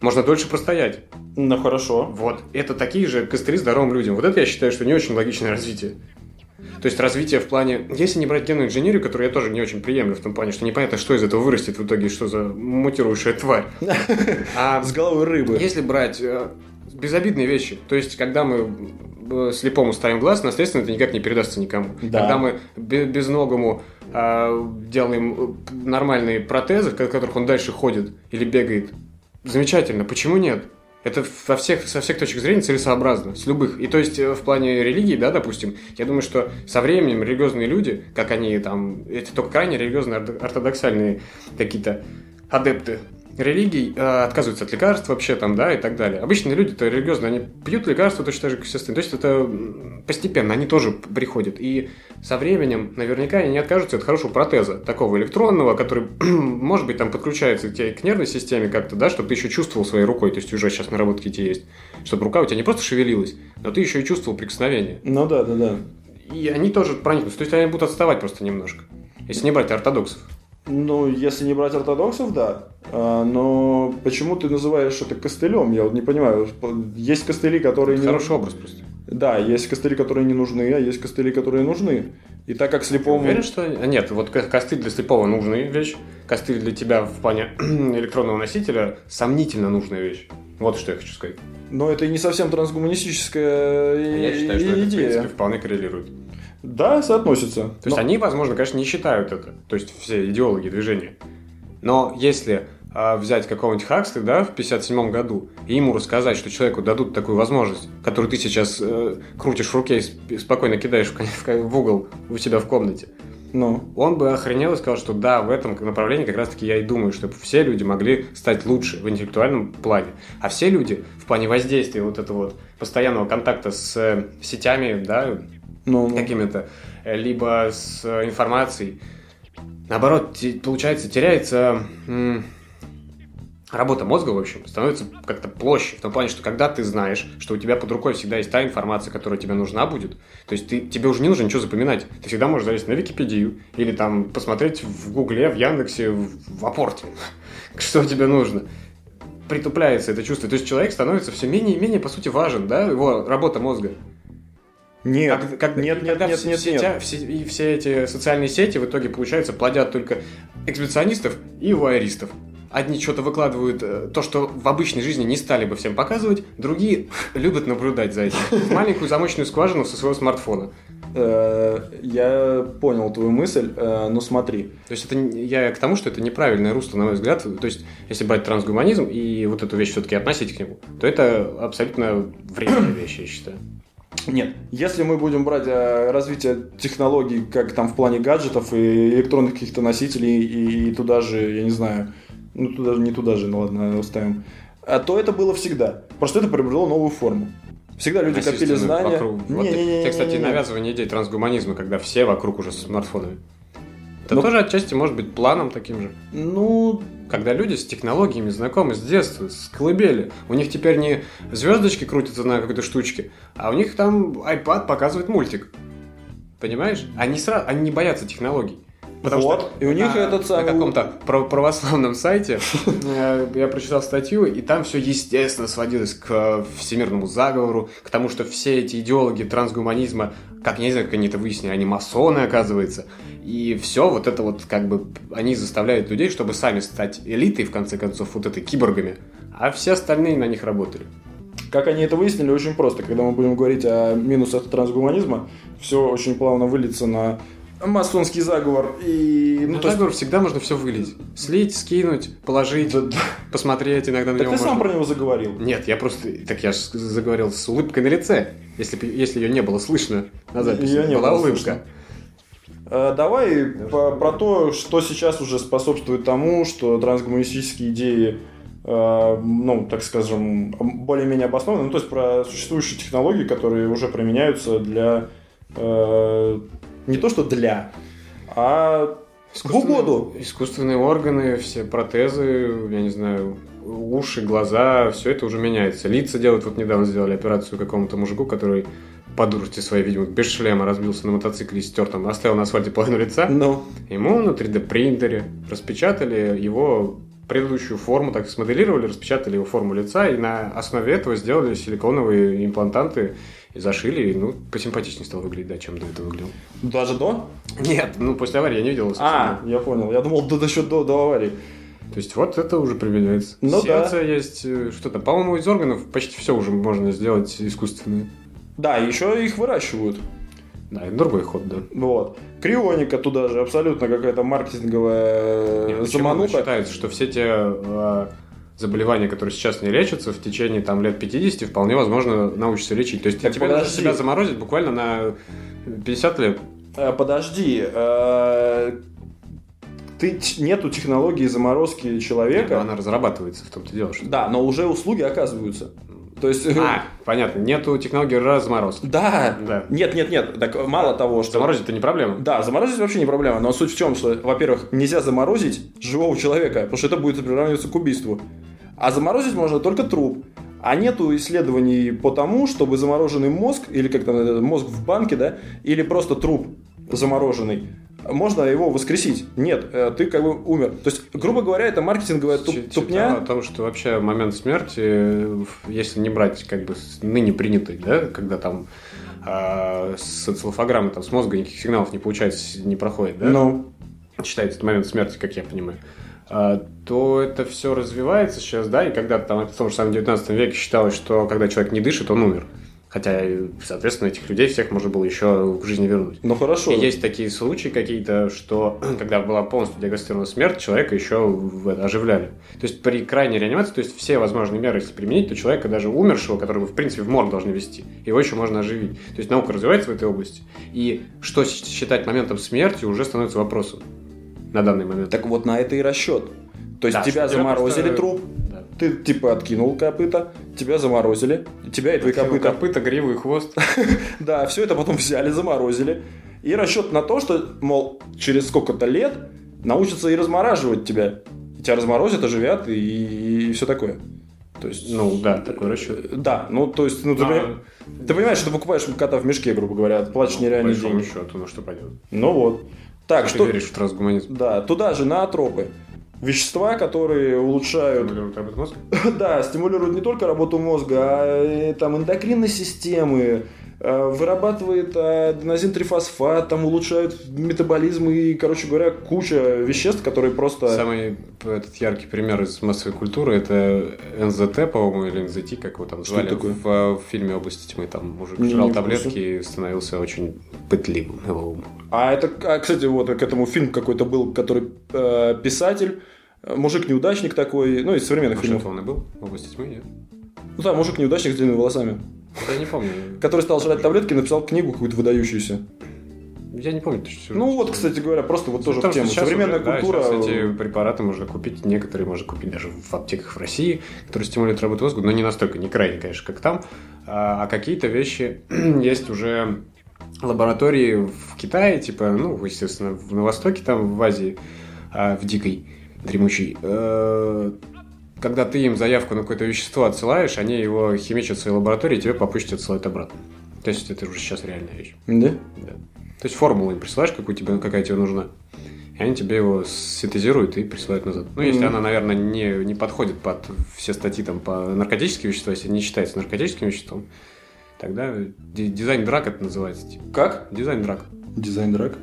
Можно дольше простоять. Ну хорошо. Вот. Это такие же костыли здоровым людям. Вот это я считаю, что не очень логичное развитие. То есть развитие в плане... Если не брать генную инженерию, которую я тоже не очень приемлю в том плане, что непонятно, что из этого вырастет в итоге, что за мутирующая тварь. А С головой рыбы. если брать э, безобидные вещи, то есть когда мы э, слепому ставим глаз, наследственно это никак не передастся никому. Да. Когда мы бе- безногому э, делаем э, нормальные протезы, в которых он дальше ходит или бегает, замечательно. Почему нет? Это во всех, со всех точек зрения целесообразно, с любых. И то есть э, в плане религии, да, допустим, я думаю, что со временем религиозные люди, как они там, эти только крайне религиозные, орто- ортодоксальные какие-то адепты религий э, отказываются от лекарств вообще там, да, и так далее. Обычные люди-то религиозные, они пьют лекарства точно так же, как все остальные. То есть это постепенно, они тоже приходят. И со временем наверняка они не откажутся от хорошего протеза, такого электронного, который, может быть, там подключается к тебе к нервной системе как-то, да, чтобы ты еще чувствовал своей рукой, то есть уже сейчас наработки эти есть, чтобы рука у тебя не просто шевелилась, но ты еще и чувствовал прикосновение. Ну да, да, да. И они тоже проникнутся, то есть они будут отставать просто немножко, если не брать ортодоксов. Ну, если не брать ортодоксов, да. А, но почему ты называешь это костылем? Я вот не понимаю. Есть костыли, которые не Хороший образ просто. Да, есть костыли, которые не нужны, а есть костыли, которые нужны. И так как слепому... Уверен, что... а, Нет, вот ко- костыль для слепого нужная вещь. Костыль для тебя в плане электронного носителя сомнительно нужная вещь. Вот что я хочу сказать. Но это и не совсем трансгуманистическая Я считаю, что это, в идея. принципе, вполне коррелирует. Да, соотносится. То есть они, возможно, конечно, не считают это, то есть все идеологи движения. Но если а, взять какого-нибудь Хаксли, да, в 57 году, и ему рассказать, что человеку дадут такую возможность, которую ты сейчас э, крутишь в руке и сп- спокойно кидаешь в, в угол у себя в комнате, Ну, он бы охренел и сказал, что да, в этом направлении как раз-таки я и думаю, чтобы все люди могли стать лучше в интеллектуальном плане. А все люди в плане воздействия вот этого вот постоянного контакта с э, сетями, да, ну, ну. какими-то, э, либо с э, информацией. Наоборот, получается, теряется работа мозга, в общем, становится как-то площадь. В том плане, что когда ты знаешь, что у тебя под рукой всегда есть та информация, которая тебе нужна будет, то есть ты, тебе уже не нужно ничего запоминать. Ты всегда можешь залезть на Википедию или там посмотреть в Гугле, в Яндексе, в, в Апорте, что тебе нужно. Притупляется это чувство. То есть человек становится все менее и менее, по сути, важен, да, его работа мозга. Нет, Как- как- нет, нет, нет, все, нет, все нет. все- и все эти социальные сети в итоге, получается, плодят только эксбиционистов и вуайеристов. Одни что-то выкладывают, э, то, что в обычной жизни не стали бы всем показывать, другие любят наблюдать за этим. Маленькую замочную скважину со своего смартфона. Э, Я понял твою мысль, э, но смотри. То есть это я к тому, что это неправильное русло, на мой взгляд. То есть, если брать трансгуманизм и вот эту вещь все-таки относить к нему, то это абсолютно вредная вещь, я считаю. Нет, если мы будем брать э, развитие технологий, как там в плане гаджетов и электронных каких-то носителей, и, и туда же, я не знаю, ну туда же, не туда же, ну ладно, оставим, а то это было всегда. Просто это приобрело новую форму. Всегда люди копили знания. вокруг. Вот Не-не-не-не-не-не. те, кстати, навязывание идей трансгуманизма, когда все вокруг уже со смартфонами. Это Ну- тоже отчасти может быть планом таким же. Ну, Когда люди с технологиями знакомы с детства, с колыбели. У них теперь не звездочки крутятся на какой-то штучке, а у них там iPad показывает мультик. Понимаешь? Они, сразу, они не боятся технологий. Вот, и у них на, этот самый- на каком-то прав- православном сайте э, я прочитал статью, и там все естественно сводилось к э, всемирному заговору, к тому, что все эти идеологи трансгуманизма, как я не знаю, как они это выяснили, они масоны, оказывается. И все вот это вот как бы они заставляют людей, чтобы сами стать элитой, в конце концов, вот этой киборгами, а все остальные на них работали. как они это выяснили, очень просто. Когда мы будем говорить о минусах трансгуманизма, все очень плавно выльется на масонский заговор и... Ну, то есть, заговор всегда можно все вылить. Слить, скинуть, положить, Да, да. посмотреть, иногда на так него ты сам можно- про него заговорил. Нет, я просто... Так я же заговорил с улыбкой на лице. Если, если ее не было слышно на записи. Её не была было улыбка. слышно. Э, Давай по- про то, что сейчас уже способствует тому, что трансгуманистические идеи, э, ну, так скажем, более-менее обоснованы. Ну, то есть про существующие технологии, которые уже применяются для... э, не то, что для, а в угоду. Искусственные органы, все протезы, я не знаю, уши, глаза, все это уже меняется. Лица делают, вот недавно сделали операцию какому-то мужику, который по дурости своей, видимо, без шлема разбился на мотоцикле и стер там, оставил на асфальте половину лица. Ну, Ему на 3D принтере распечатали его предыдущую форму, так смоделировали, распечатали его форму лица, и на основе этого сделали силиконовые имплантанты и зашили, и, ну, посимпатичнее стал выглядеть, да, чем до этого выглядел. даже до? Нет, ну, после аварии я не видел. его А, я понял. Я думал, до, еще до, до аварии. То есть вот это уже применяется. Ну Сердце есть, э, что-то, по-моему, из органов почти все уже можно сделать искусственное. Да, еще их выращивают. Да, это другой ход, да. Вот. Крионика туда же, абсолютно какая-то маркетинговая Нет, э, замануха. считается, что все те э, заболевания, которые сейчас не лечатся, в течение там, лет 50 вполне возможно научиться лечить. То есть Так тебя можно подожди. себя заморозить буквально на 50 лет. Э, Подожди, э, ты нету технологии заморозки человека. она разрабатывается, в том-то дело. Что... Да, но уже услуги оказываются. То есть. э, А, понятно, нету технологии разморозки. Да. Да. Нет, нет, нет. Так мало того, что. Заморозить это не проблема. Да, заморозить вообще не проблема, но суть в чем, что, во-первых, нельзя заморозить живого человека, потому что это будет приравниваться к убийству. А заморозить можно только труп. А нету исследований по тому, чтобы замороженный мозг, или как там, э, мозг в банке, да, или просто труп замороженный, можно его воскресить. Нет, э, ты как бы умер. То есть, грубо говоря, это маркетинговая туп- тупня. о том, что вообще момент смерти, э, если не брать как бы ныне принятый, да, когда там а, с энцефалограммы там с мозга никаких сигналов не получается, не проходит, да? Ну, считается это момент смерти, как я понимаю. а, то это все развивается сейчас, да, и когда-то там в том же самом 19 веке считалось, что когда человек не дышит, он умер. Хотя, соответственно, этих людей всех можно было еще к жизни вернуть. Ну хорошо. И есть такие случаи какие-то, что когда была полностью диагностирована смерть, человека еще оживляли. То есть при крайней реанимации, то есть все возможные меры, если применить, то человека даже умершего, которого в принципе в морг должны вести, его еще можно оживить. То есть наука развивается в этой области. И что считать моментом смерти уже становится вопросом на данный момент. Так вот на это и расчет. То есть да, тебя заморозили просто... труп. Ты типа откинул копыта, тебя заморозили, тебя и твои копыта. Копыта, гриву и хвост. да, все это потом взяли, заморозили. И расчет на то, что, мол, через сколько-то лет научатся и размораживать тебя. И тебя разморозят, оживят и, и все такое. То есть, ну да, такой расчет. Да, ну то есть, ну ты, а... ты понимаешь, что ты покупаешь кота в мешке, грубо говоря, платишь нереальные деньги. счету, ну что пойдет. Ну вот. Так, ты что... веришь в трансгуманизм? Да, туда же, на атропы вещества, которые улучшают... Стимулируют работу мозга? да, стимулируют не только работу мозга, а там эндокринной системы, э, вырабатывает аденозин-трифосфат, там улучшают метаболизм и, короче говоря, куча веществ, которые просто... Самый этот яркий пример из массовой культуры это НЗТ, по-моему, или НЗТ, как его там звали, такое? В, в фильме «Области тьмы». Там мужик не, жрал не таблетки и становился очень пытливым его ум. А это, а, кстати, вот к этому фильм какой-то был, который э, писатель, мужик-неудачник такой, ну, из современных Может, фильмов. он и был в «Области тьмы», нет? Ну да, мужик-неудачник с длинными волосами. Я не помню. Который стал жрать таблетки и написал книгу какую-то выдающуюся. Я не помню. Что ну вот, кстати говоря, просто вот тоже в тему. Современная уже, культура. Да, эти препараты можно купить, некоторые можно купить даже в аптеках в России, которые стимулируют работу мозга, но не настолько, не крайне, конечно, как там. А, а какие-то вещи есть уже лаборатории в Китае, типа, ну, естественно, на Востоке, там, в Азии, а, в дикой, дремучей, э, когда ты им заявку на какое-то вещество отсылаешь, они его химичат в своей лаборатории, и тебе по почте отсылают обратно. То есть это уже сейчас реальная вещь. Да? Да. То есть формулу им присылаешь, какую тебе, какая тебе нужна. И они тебе его синтезируют и присылают назад. Ну, если mm-hmm. она, наверное, не, не подходит под все статьи там по наркотическим веществам, если не считается наркотическим веществом, тогда дизайн драк это называется. Типа. Как? Дизайн драк. Дизайн драк?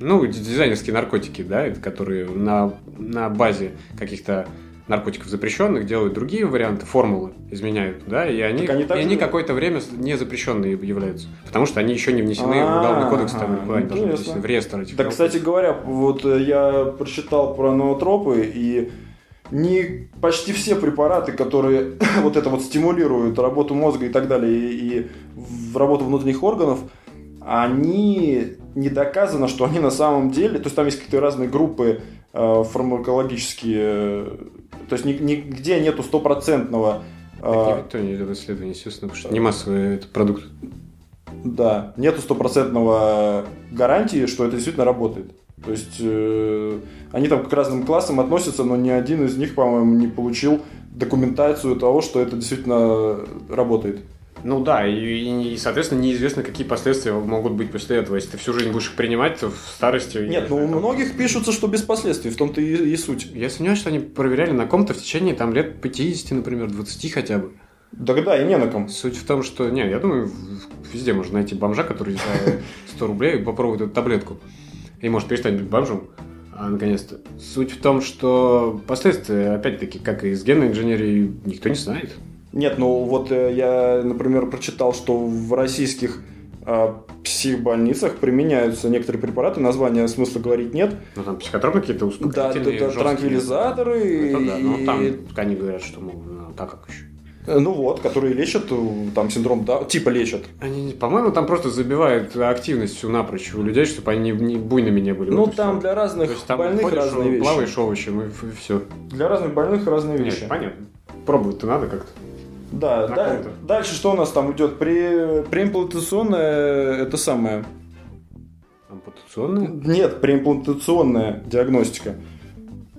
Ну, дизайнерские наркотики, да, которые на, на базе каких-то наркотиков запрещенных делают другие варианты, формулы изменяют, да, и они, они, и они какое-то время не запрещенные являются, потому что они еще не внесены в уголовный кодекс, там никуда не должны внесены, в реестр этих Так, кстати говоря, вот э, я прочитал про ноотропы, и не почти все препараты, которые вот это вот стимулируют работу мозга и так далее, и, и в работу внутренних органов, они не доказано, что они на самом деле, то есть там есть какие-то разные группы фармакологические, то есть нигде нету стопроцентного... Э, никто не делает исследования, естественно, потому что не массовый это продукт. Да, нету стопроцентного гарантии, что это действительно работает. То есть э, они там к разным классам относятся, но ни один из них, по-моему, не получил документацию того, что это действительно работает. Ну да, и, и, соответственно, неизвестно, какие последствия могут быть после этого. Если ты всю жизнь будешь их принимать, то в старости... Нет, ну у многих пишутся, что без последствий, в том-то и, и суть. Я сомневаюсь, что они проверяли на ком-то в течение там лет 50, например, 20 хотя бы. Да, да, и не на ком. Суть в том, что... Не, я думаю, везде можно найти бомжа, который за 100 рублей попробует эту таблетку. И может перестать быть бомжом. А, наконец-то. Суть в том, что последствия, опять-таки, как и с генной инженерией, никто не знает. Нет, ну вот э, я, например, прочитал, что в российских э, психбольницах применяются некоторые препараты, названия смысла говорить нет. Ну там психотропы какие-то успокоительные, Да, это транквилизаторы. Это да, но ну, там они говорят, что ну, так как еще. Э, ну вот, которые лечат там синдром, да, типа лечат. Они, по-моему, там просто забивают активность всю напрочь у людей, чтобы они не буйными не были. Ну вот там для разных То есть, там больных ходишь, разные вещи. Плаваешь овощем и, и все. Для разных больных разные вещи. Нет, понятно. Пробовать-то надо как-то. Да, да дальше что у нас там идет? При, преимплантационная это самое. Ампутационная? Нет, преимплантационная диагностика.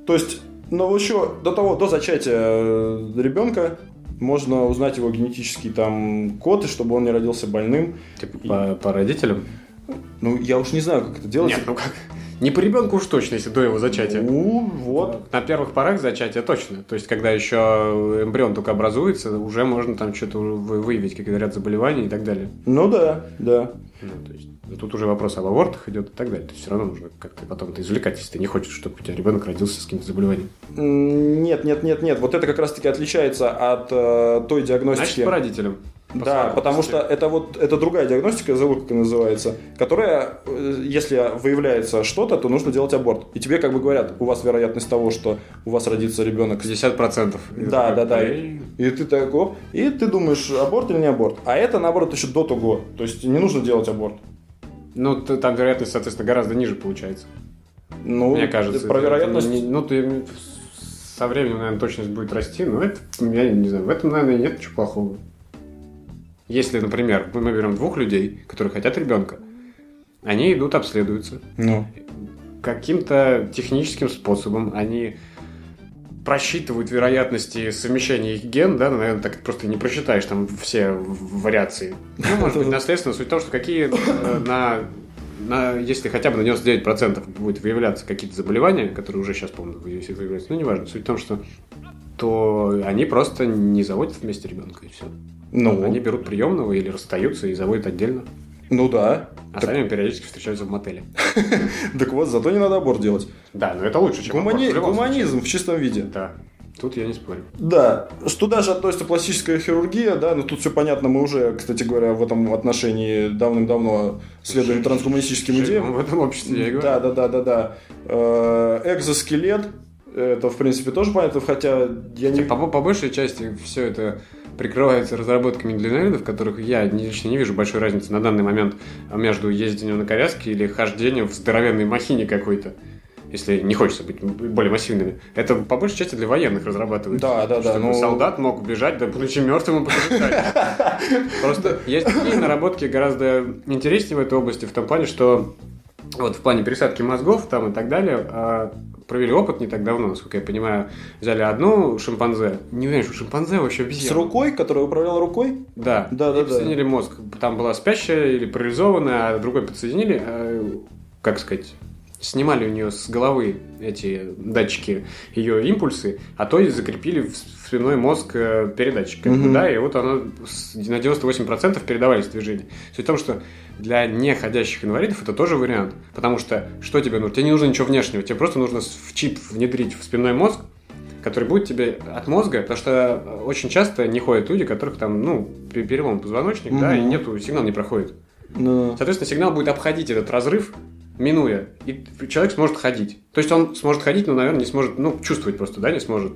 То есть, ну еще до того, до зачатия э, ребенка можно узнать его генетический там код, и чтобы он не родился больным. Типа и... по, по родителям? Ну, я уж не знаю, как это делать. Нет, ну как? Не по ребенку уж точно, если до его зачатия. Ну, вот. На первых порах зачатия точно. То есть, когда еще эмбрион только образуется, уже можно там что-то вы- выявить, какой-то ряд заболеваний и так далее. Ну да, да. Ну, то есть, тут уже вопрос об абортах идет и так далее. То есть, все равно нужно как-то потом это извлекать, если ты не хочешь, чтобы у тебя ребенок родился с каким-то заболеванием. Нет, нет, нет, нет. Вот это как раз-таки отличается от э, той диагностики. Значит, по родителям. Да, потому что это вот это другая диагностика, я забыл, как она называется, которая, э, если выявляется что-то, то нужно делать аборт. И тебе как бы говорят, у вас вероятность того, что у вас родится ребенок. 50%. И Да, такой, да, да. «Эй». И ты так, оп, и ты думаешь, аборт или не аборт. А это, наоборот, еще до того. То есть не нужно делать аборт. Ну, там вероятность, соответственно, гораздо ниже получается. Ну, Мне кажется. Про это вероятность... не- ну, ты со временем, наверное, точность будет расти, но это, я не знаю, в этом, наверное, нет ничего плохого. Если, например, мы берем двух людей, которые хотят ребенка, они идут, обследуются. Ну, Каким-то техническим способом они просчитывают вероятности совмещения их ген, да, ну, наверное, так просто не просчитаешь там все вариации. Ну, может быть, наследственно. Суть в том, что какие э, на, на, если хотя бы на 99% будет выявляться какие-то заболевания, которые уже сейчас, по-моему, выявляются, ну, неважно. Суть в том, что то они просто не заводят вместе ребенка, и все. Ну, Они берут приемного или расстаются и заводят отдельно. ну да. А сами периодически встречаются в мотеле. Так вот, зато не надо аборт делать. Да, но это лучше, чем Гумани- аборт Гуманизм в чистом виде. Да, тут я не спорю. Да, что даже относится пластическая хирургия, да, но тут все понятно, мы уже, кстати говоря, в этом отношении давным-давно следуем трансгуманистическим идеям. Ну, В этом обществе я говорю. Да, да, да, да, да. Э, Экзоскелет, это, в принципе, тоже понятно, хотя я не... По, по большей части все это прикрывается разработками для в которых я лично не вижу большой разницы на данный момент между ездением на коляске или хождением в здоровенной махине какой-то. Если не хочется быть более массивными. Это по большей части для военных разрабатывается. Да, да, да, Чтобы ну- солдат мог убежать, да будучи мертвым. Просто есть наработки гораздо интереснее в этой области, в том плане, что вот в плане пересадки мозгов там и так далее, а, провели опыт не так давно, насколько я понимаю, взяли одну шимпанзе, не уверен, что шимпанзе вообще С обезьяна. рукой, которая управляла рукой? Да, Да, да, да. подсоединили мозг. Там была спящая или парализованная, а другой подсоединили, а, как сказать, снимали у нее с головы эти датчики, ее импульсы, а то и закрепили в спинной мозг э, передатчик. как Мгм. Да, и вот оно с- на 98% передавались движения. Суть в том, что для неходящих инвалидов это тоже вариант. Потому что что тебе нужно? Тебе не нужно ничего внешнего, тебе просто нужно в чип внедрить в спинной мозг, который будет тебе от мозга, потому что э, очень часто не ходят люди, которых там, ну, пе- перелом позвоночник, да, и нету, сигнал не проходит. Ну, Соответственно, сигнал будет обходить этот разрыв, минуя, и человек сможет ходить. То есть он сможет ходить, но, наверное, не сможет, ну, чувствовать просто, да, не сможет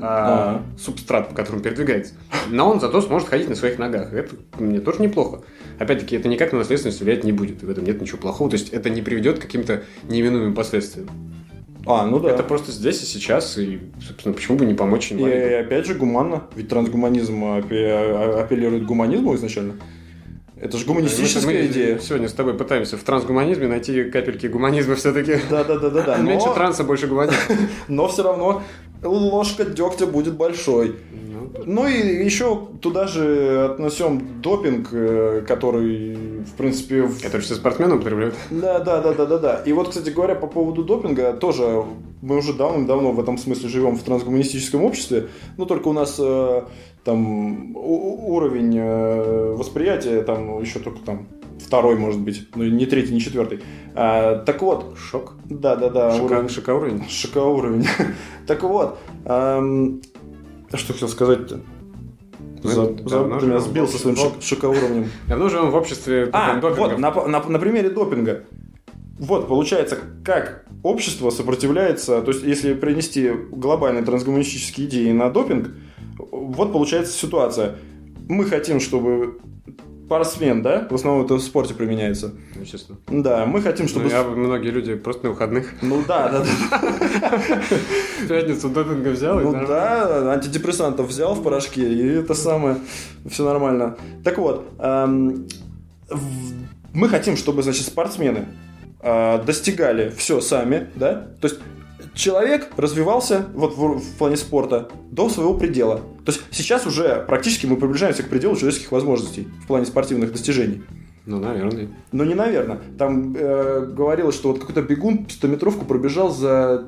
а, субстрат, по которому передвигается. Но он зато сможет ходить на своих ногах. Это мне тоже неплохо. Опять-таки, это никак на наследственность влиять не будет. И в этом нет ничего плохого. То есть это не приведет к каким-то неименуемым последствиям. А, ну да. Это просто здесь и сейчас. И, собственно, почему бы не помочь И инвалидам? опять же гуманно, ведь трансгуманизм а- апеллирует к гуманизму изначально. Это же гуманистическая Мы идея. сегодня с тобой пытаемся в трансгуманизме найти капельки гуманизма все-таки. Да, да, да, да, да. Меньше Но, транса, больше гуманизма. но все равно ложка дегтя будет большой. Ну, Ну и еще туда же относим допинг, э, который, в принципе, же все спортсмены употребляют. Да, да, да, да, да, да. И вот, кстати говоря, по поводу допинга, тоже мы уже давным-давно в этом смысле живем в трансгуманистическом обществе, но только у нас э, там уровень э, восприятия там еще только там второй, может быть, ну не третий, не четвертый. А, так вот, Шок. да, да, да, Шока, уровень, шока уровень. шока уровень. так вот, эм, что хотел сказать-то? Мы За- за- ты меня сбил со своим шок- шокоуровнем. Давно живем в обществе А, допингов. вот, на, на- на примере допинга. Вот, получается, как общество сопротивляется, то есть, если принести глобальные трансгуманистические идеи на допинг, вот получается ситуация. Мы хотим, чтобы спортсмен, да, в основном это в спорте применяется. Естественно. Да, мы хотим, чтобы... Ну, я- многие люди просто на выходных Ну да, да, да. в пятницу допинга взял Ну да, антидепрессантов взял в порошке, и это самое, все нормально. Так вот, эм, мы хотим, чтобы, значит, спортсмены э, достигали все сами, да? То есть человек развивался вот в, в плане спорта до своего предела. То есть сейчас уже практически мы приближаемся к пределу человеческих возможностей в плане спортивных достижений. Ну, наверное. Ну, не наверное. Там э, говорилось, что вот какой-то бегун 100-метровку пробежал за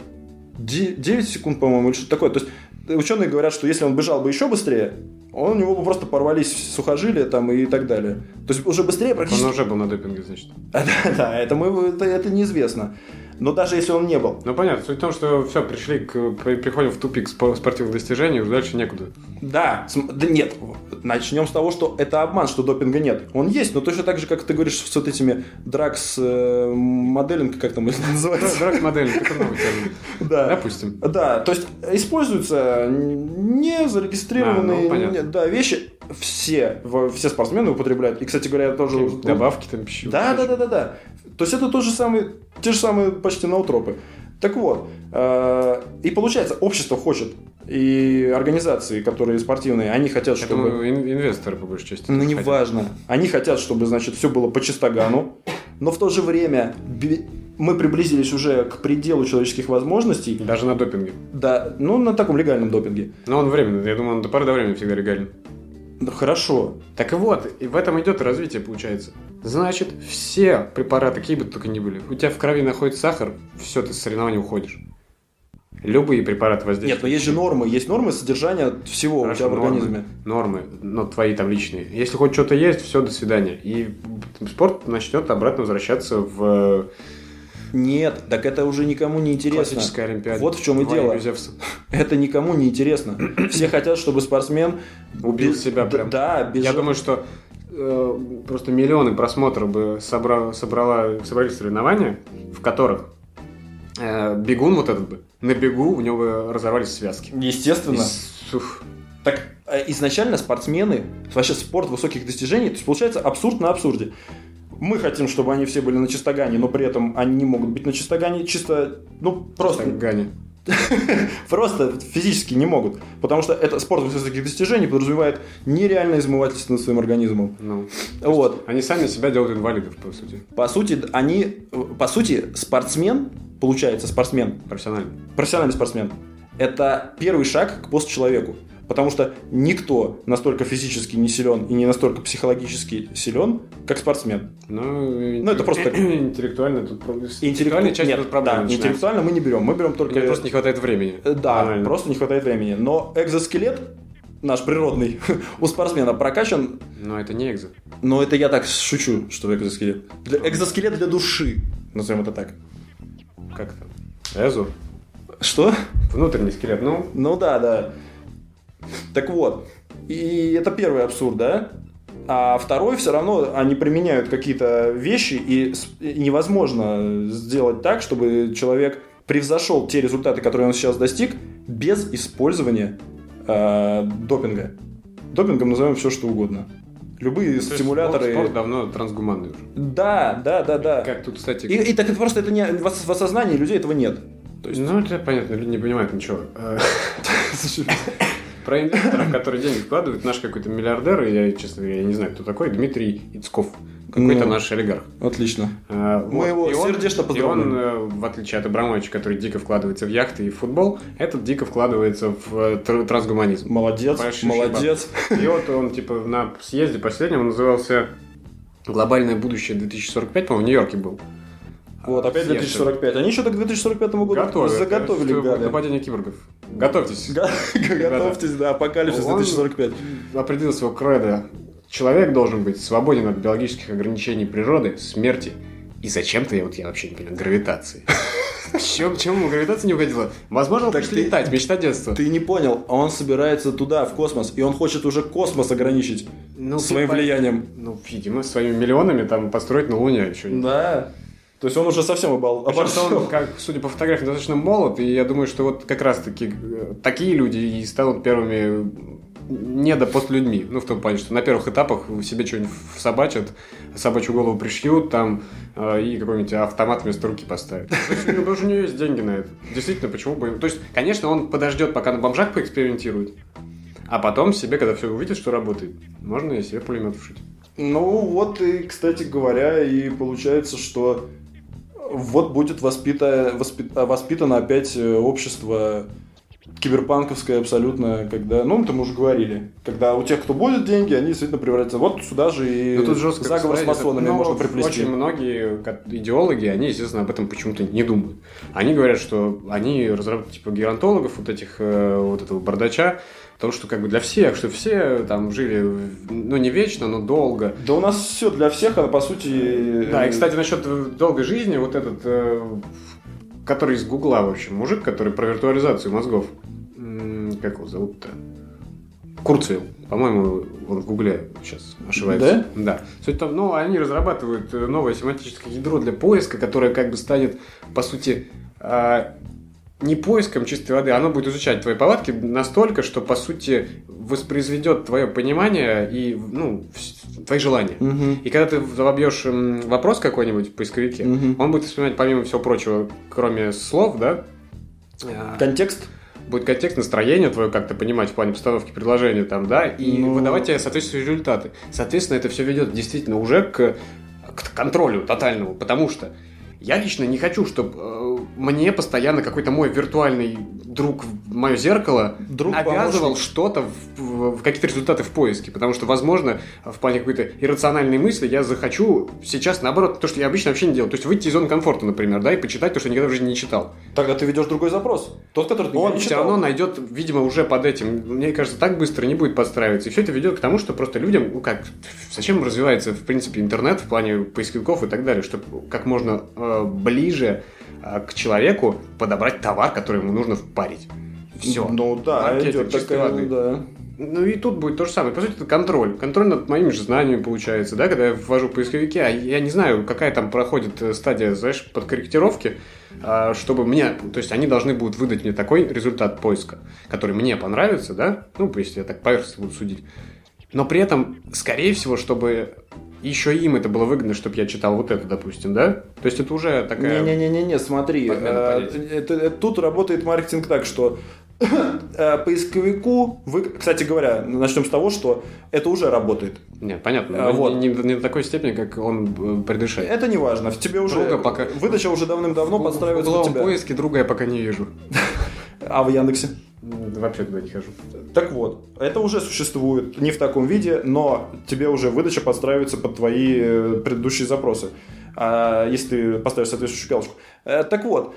9 секунд, по-моему, или что-то такое. То есть ученые говорят, что если он бежал бы еще быстрее, он, у него бы просто порвались сухожилия там и так далее. То есть уже быстрее практически... Он уже был на допинге, значит. Да, да, это, мы, это, это неизвестно. Но даже если он не был. Ну понятно, суть в том, что все, пришли к, приходим в тупик спортивных достижений, уже дальше некуда. Да, да нет. Начнем с того, что это обман, что допинга нет. Он есть, но точно так же, как ты говоришь с вот этими дракс э, моделинг, как там называется? Дракс моделинг, это новый термин. Да. Допустим. Да, то есть используются не зарегистрированные А, ну, да, вещи. Все, все спортсмены употребляют. И, кстати говоря, тоже... Добавки там пищу. Да, да, да, да, да. То есть это тот же самый, те же самые почти наутропы. Так вот, э, и получается, общество хочет, и организации, которые спортивные, они хотят, Я чтобы... думаю, ин- инвесторы, по большей части. Ну, хотят. неважно. Они хотят, чтобы, значит, все было по чистогану, но в то же время мы приблизились уже к пределу человеческих возможностей. Даже на допинге. Да, ну, на таком легальном допинге. Но он временный. Я думаю, он до поры до времени всегда легальный. Ну, хорошо. Так и вот, и в этом идет развитие, получается. Значит, все препараты, какие бы то только ни были, у тебя в крови находится сахар, все, ты с соревнований уходишь. Любые препараты воздействуют. Нет, но есть же нормы, есть нормы содержания всего Хорошо, у тебя в нормы, организме. Нормы, но твои там личные. Если хоть что-то есть, все, до свидания. И спорт начнет обратно возвращаться в Нет, так это уже никому не интересно. классической Олимпиаде. Вот в чем и дело. Это никому не интересно. Все хотят, чтобы спортсмен Убил без- себя прям. Да, без Я думаю, что э, просто миллионы просмотров бы собра- собрала, собрались соревнования, в которых э, бегун вот этот бы, на бегу у него бы разорвались связки. Естественно. И. Так э, изначально спортсмены, вообще спорт высоких достижений, то есть получается абсурд на абсурде. Мы хотим, чтобы они все были на чистогане, но при этом они не могут быть на чистогане чисто, ну, просто, Ганя. просто физически не могут. Потому что это спорт высоких достижений подразумевает нереальное измывательство над своим организмом. Ну, Вот. они сами себя делают инвалидов, по сути, По сути, они, по сути, спортсмен, получается, спортсмен, профессионально. профессиональный спортсмен, это первый шаг к постчеловеку. Потому что никто настолько физически не силен и не настолько психологически силен, как спортсмен. Ну, Ну, это просто интеллектуально тут интеллектуальная часть Нет, проблема да, начинается. интеллектуально мы не берем, мы берем только... Мне просто не хватает времени. Э, Да, Банально. просто не хватает времени. Но экзоскелет наш природный у спортсмена прокачан, Но это не экзо. но это я так шучу, что экзоскелет. Для, экзоскелет для души, назовем это так. Как там? Эзо? Что? Внутренний скелет. Ну, Ну да, да. Так вот, и это первый абсурд, да? А второй все равно они применяют какие-то вещи, и, невозможно сделать так, чтобы человек превзошел те результаты, которые он сейчас достиг, без использования э, допинга. Допингом назовем все, что угодно. Любые то стимуляторы. Спорт, спорт давно трансгуманный уже. Да, да, да, да. Как тут, кстати... И, и так это просто это не в в осознании людей этого нет. То есть, Ну, это понятно, люди не понимают ничего. Про инвесторов, которые деньги вкладывают, наш какой-то миллиардер, я, честно говоря, я не знаю, кто такой, Дмитрий Ицков. Какой-то Ну. наш олигарх. Отлично. А, Мы его и он- сердечно И он, поздравляем. э, в отличие от Абрамовича, который дико вкладывается в яхты и в футбол, этот дико вкладывается в э, тр- трансгуманизм. Молодец, Большущий молодец. И вот он, типа, на съезде последнем он назывался «Глобальное будущее 2045», по-моему, в Нью-Йорке был. Вот, опять Съезд. 2045. Они еще так к 2045 году Готовят. заготовили, Что гады. Нападение киборгов. Готовьтесь. Готовьтесь, да, апокалипсис Он 2045. определил своего кредо. Человек должен быть свободен от биологических ограничений природы, смерти и зачем-то, я вот я вообще не понимаю, гравитации. Чем, чем ему гравитация не угодила? Возможно, он Так ты- летать, мечта детства. Ты не понял, он собирается туда, в космос, и он хочет уже космос ограничить Ну, своим типа, влиянием. Ну, видимо, своими миллионами там построить на Луне еще. Да. То есть он уже совсем обал. Оборзел. он, как, судя по фотографии, достаточно молод, и я думаю, что вот как раз-таки э, такие люди и станут первыми не до людьми. Ну, в том плане, что на первых этапах себе что-нибудь собачат, собачью голову пришьют там э, и какой-нибудь автомат вместо руки поставят. То есть, Потому что у него есть деньги на это. Действительно, почему бы... То есть, конечно, он подождет, пока на бомжах поэкспериментирует, а потом себе, когда все увидит, что работает, можно и себе пулемет вшить. Ну, вот и, кстати говоря, и получается, что вот будет воспита- воспи- воспитано опять э, общество киберпанковская абсолютно, когда, ну, это мы уже говорили, когда у тех, кто будет деньги, они действительно превратятся. Вот сюда же и Ну, тут жестко заговор с масонами ну, можно приплести. Очень многие идеологи, они, естественно, об этом почему-то не думают. Они говорят, что они разрабатывают типа геронтологов, вот этих, э, вот этого бардача, потому что как бы для всех, что все там жили, ну, не вечно, но долго. Да у нас все для всех, а по сути... Да, и, э, кстати, насчет долгой жизни, вот этот, э, который из Гугла, в общем, мужик, который про виртуализацию мозгов. Как его зовут-то? Курцвилл. По-моему, он в Гугле сейчас ошибается. Да? Суть в том, ну, они разрабатывают новое семантическое ядро для поиска, которое как бы станет, по сути, а, не поиском чистой воды, оно будет изучать твои повадки настолько, что, по сути, воспроизведет твое понимание и, ну, твои желания. Мгм. И когда ты вобьешь вопрос какой-нибудь в поисковике, Мгм. он будет вспоминать, помимо всего прочего, кроме слов, да, а, Контекст? будет контекст настроения твое как-то понимать в плане постановки предложения там, да, и Ну. выдавать тебе соответствующие результаты. Соответственно, это все ведет действительно уже к, к контролю тотальному, потому что я лично не хочу, чтобы мне постоянно какой-то мой виртуальный друг в мое зеркало Друг, навязывал что-то, в, в- какие-то результаты в поиске, потому что, возможно, в плане какой-то иррациональной мысли я захочу сейчас, наоборот, то, что я обычно вообще не делаю, то есть выйти из зоны комфорта, например, да, и почитать то, что я никогда в жизни не читал. Тогда ты ведешь другой запрос. Тот, который ты Он не все читал. равно найдет, видимо, уже под этим. Мне кажется, так быстро не будет подстраиваться. И все это ведет к тому, что просто людям, ну как, зачем развивается, в принципе, интернет в плане поисковиков и так далее, чтобы как можно э, ближе э, к человеку подобрать товар, который ему нужно впарить. Все. Ну да, Маркетинг идет чистой такая, воды. да. Ну и тут будет то же самое. По сути, это контроль. Контроль над моими же знаниями получается, да, когда я ввожу поисковики, а я не знаю, какая там проходит э, стадия, знаешь, подкорректировки, а, чтобы мне, то есть они должны будут выдать мне такой результат поиска, который мне понравится, да, ну, если я так поверхностно буду судить. Но при этом, скорее всего, чтобы еще им это было выгодно, чтобы я читал вот это, допустим, да? То есть это уже такая... Не-не-не-не, смотри, Подмена э, понятий. это- это- тут работает маркетинг так, что э, поисковику, вы, кстати говоря, начнем с того, что это уже работает. Нет, понятно. А, вот. не, не до такой степени, как он э, предрешает. Это не важно, в тебе уже Друга пока- выдача уже давным-давно подстраивается в под тебя. поиске друга я пока не вижу. А в Яндексе? Вообще туда не хожу. Так вот, это уже существует, не в таком виде, но тебе уже выдача подстраивается под твои э, предыдущие запросы, а, если ты поставишь соответствующую галочку. Э, Так вот,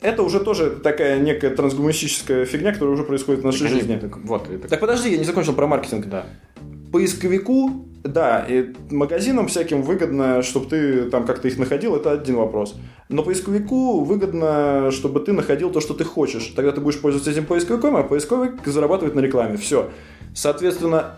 это уже тоже такая некая трансгуманистическая фигня, которая уже происходит в нашей Так жизни. так вот, это- Так подожди, я не закончил про маркетинг. да. Поисковику, да, и магазинам всяким выгодно, чтобы ты там как-то их находил, это один вопрос. Но поисковику выгодно, чтобы ты находил то, что ты хочешь. Тогда ты будешь пользоваться этим поисковиком, а поисковик зарабатывает на рекламе. Все. Соответственно,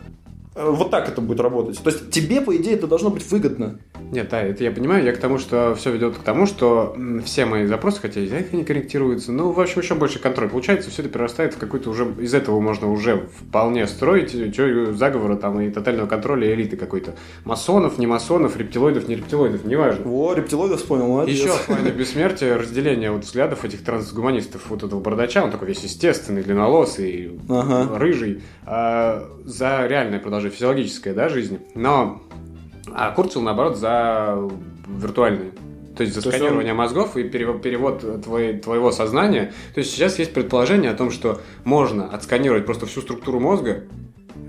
э, вот так это будет работать. То есть тебе, по идее, это должно быть выгодно. Нет, да, это я понимаю. Я к тому, что все ведет к тому, что все мои запросы, хотя из-за их не корректируются, ну, в общем, еще больше контроль. Получается, все это перерастает в какой-то уже... Из этого можно уже вполне строить э, теорию заговора там и тотального контроля элиты какой-то. Масонов, не масонов, рептилоидов, не рептилоидов, неважно. О, рептилоидов вспомнил, молодец. Еще плане бессмертия разделение вот взглядов этих трансгуманистов, вот этого бардача, он такой весь естественный, длинноволосый, Ага. рыжий, а, за реальное продолжение, физиологическое, да, жизни. Но а Курцел, наоборот, за виртуальное. То есть за То сканирование мозгов и перево- перевод твоей- твоего сознания. То есть сейчас есть предположение о том, что можно отсканировать просто всю структуру мозга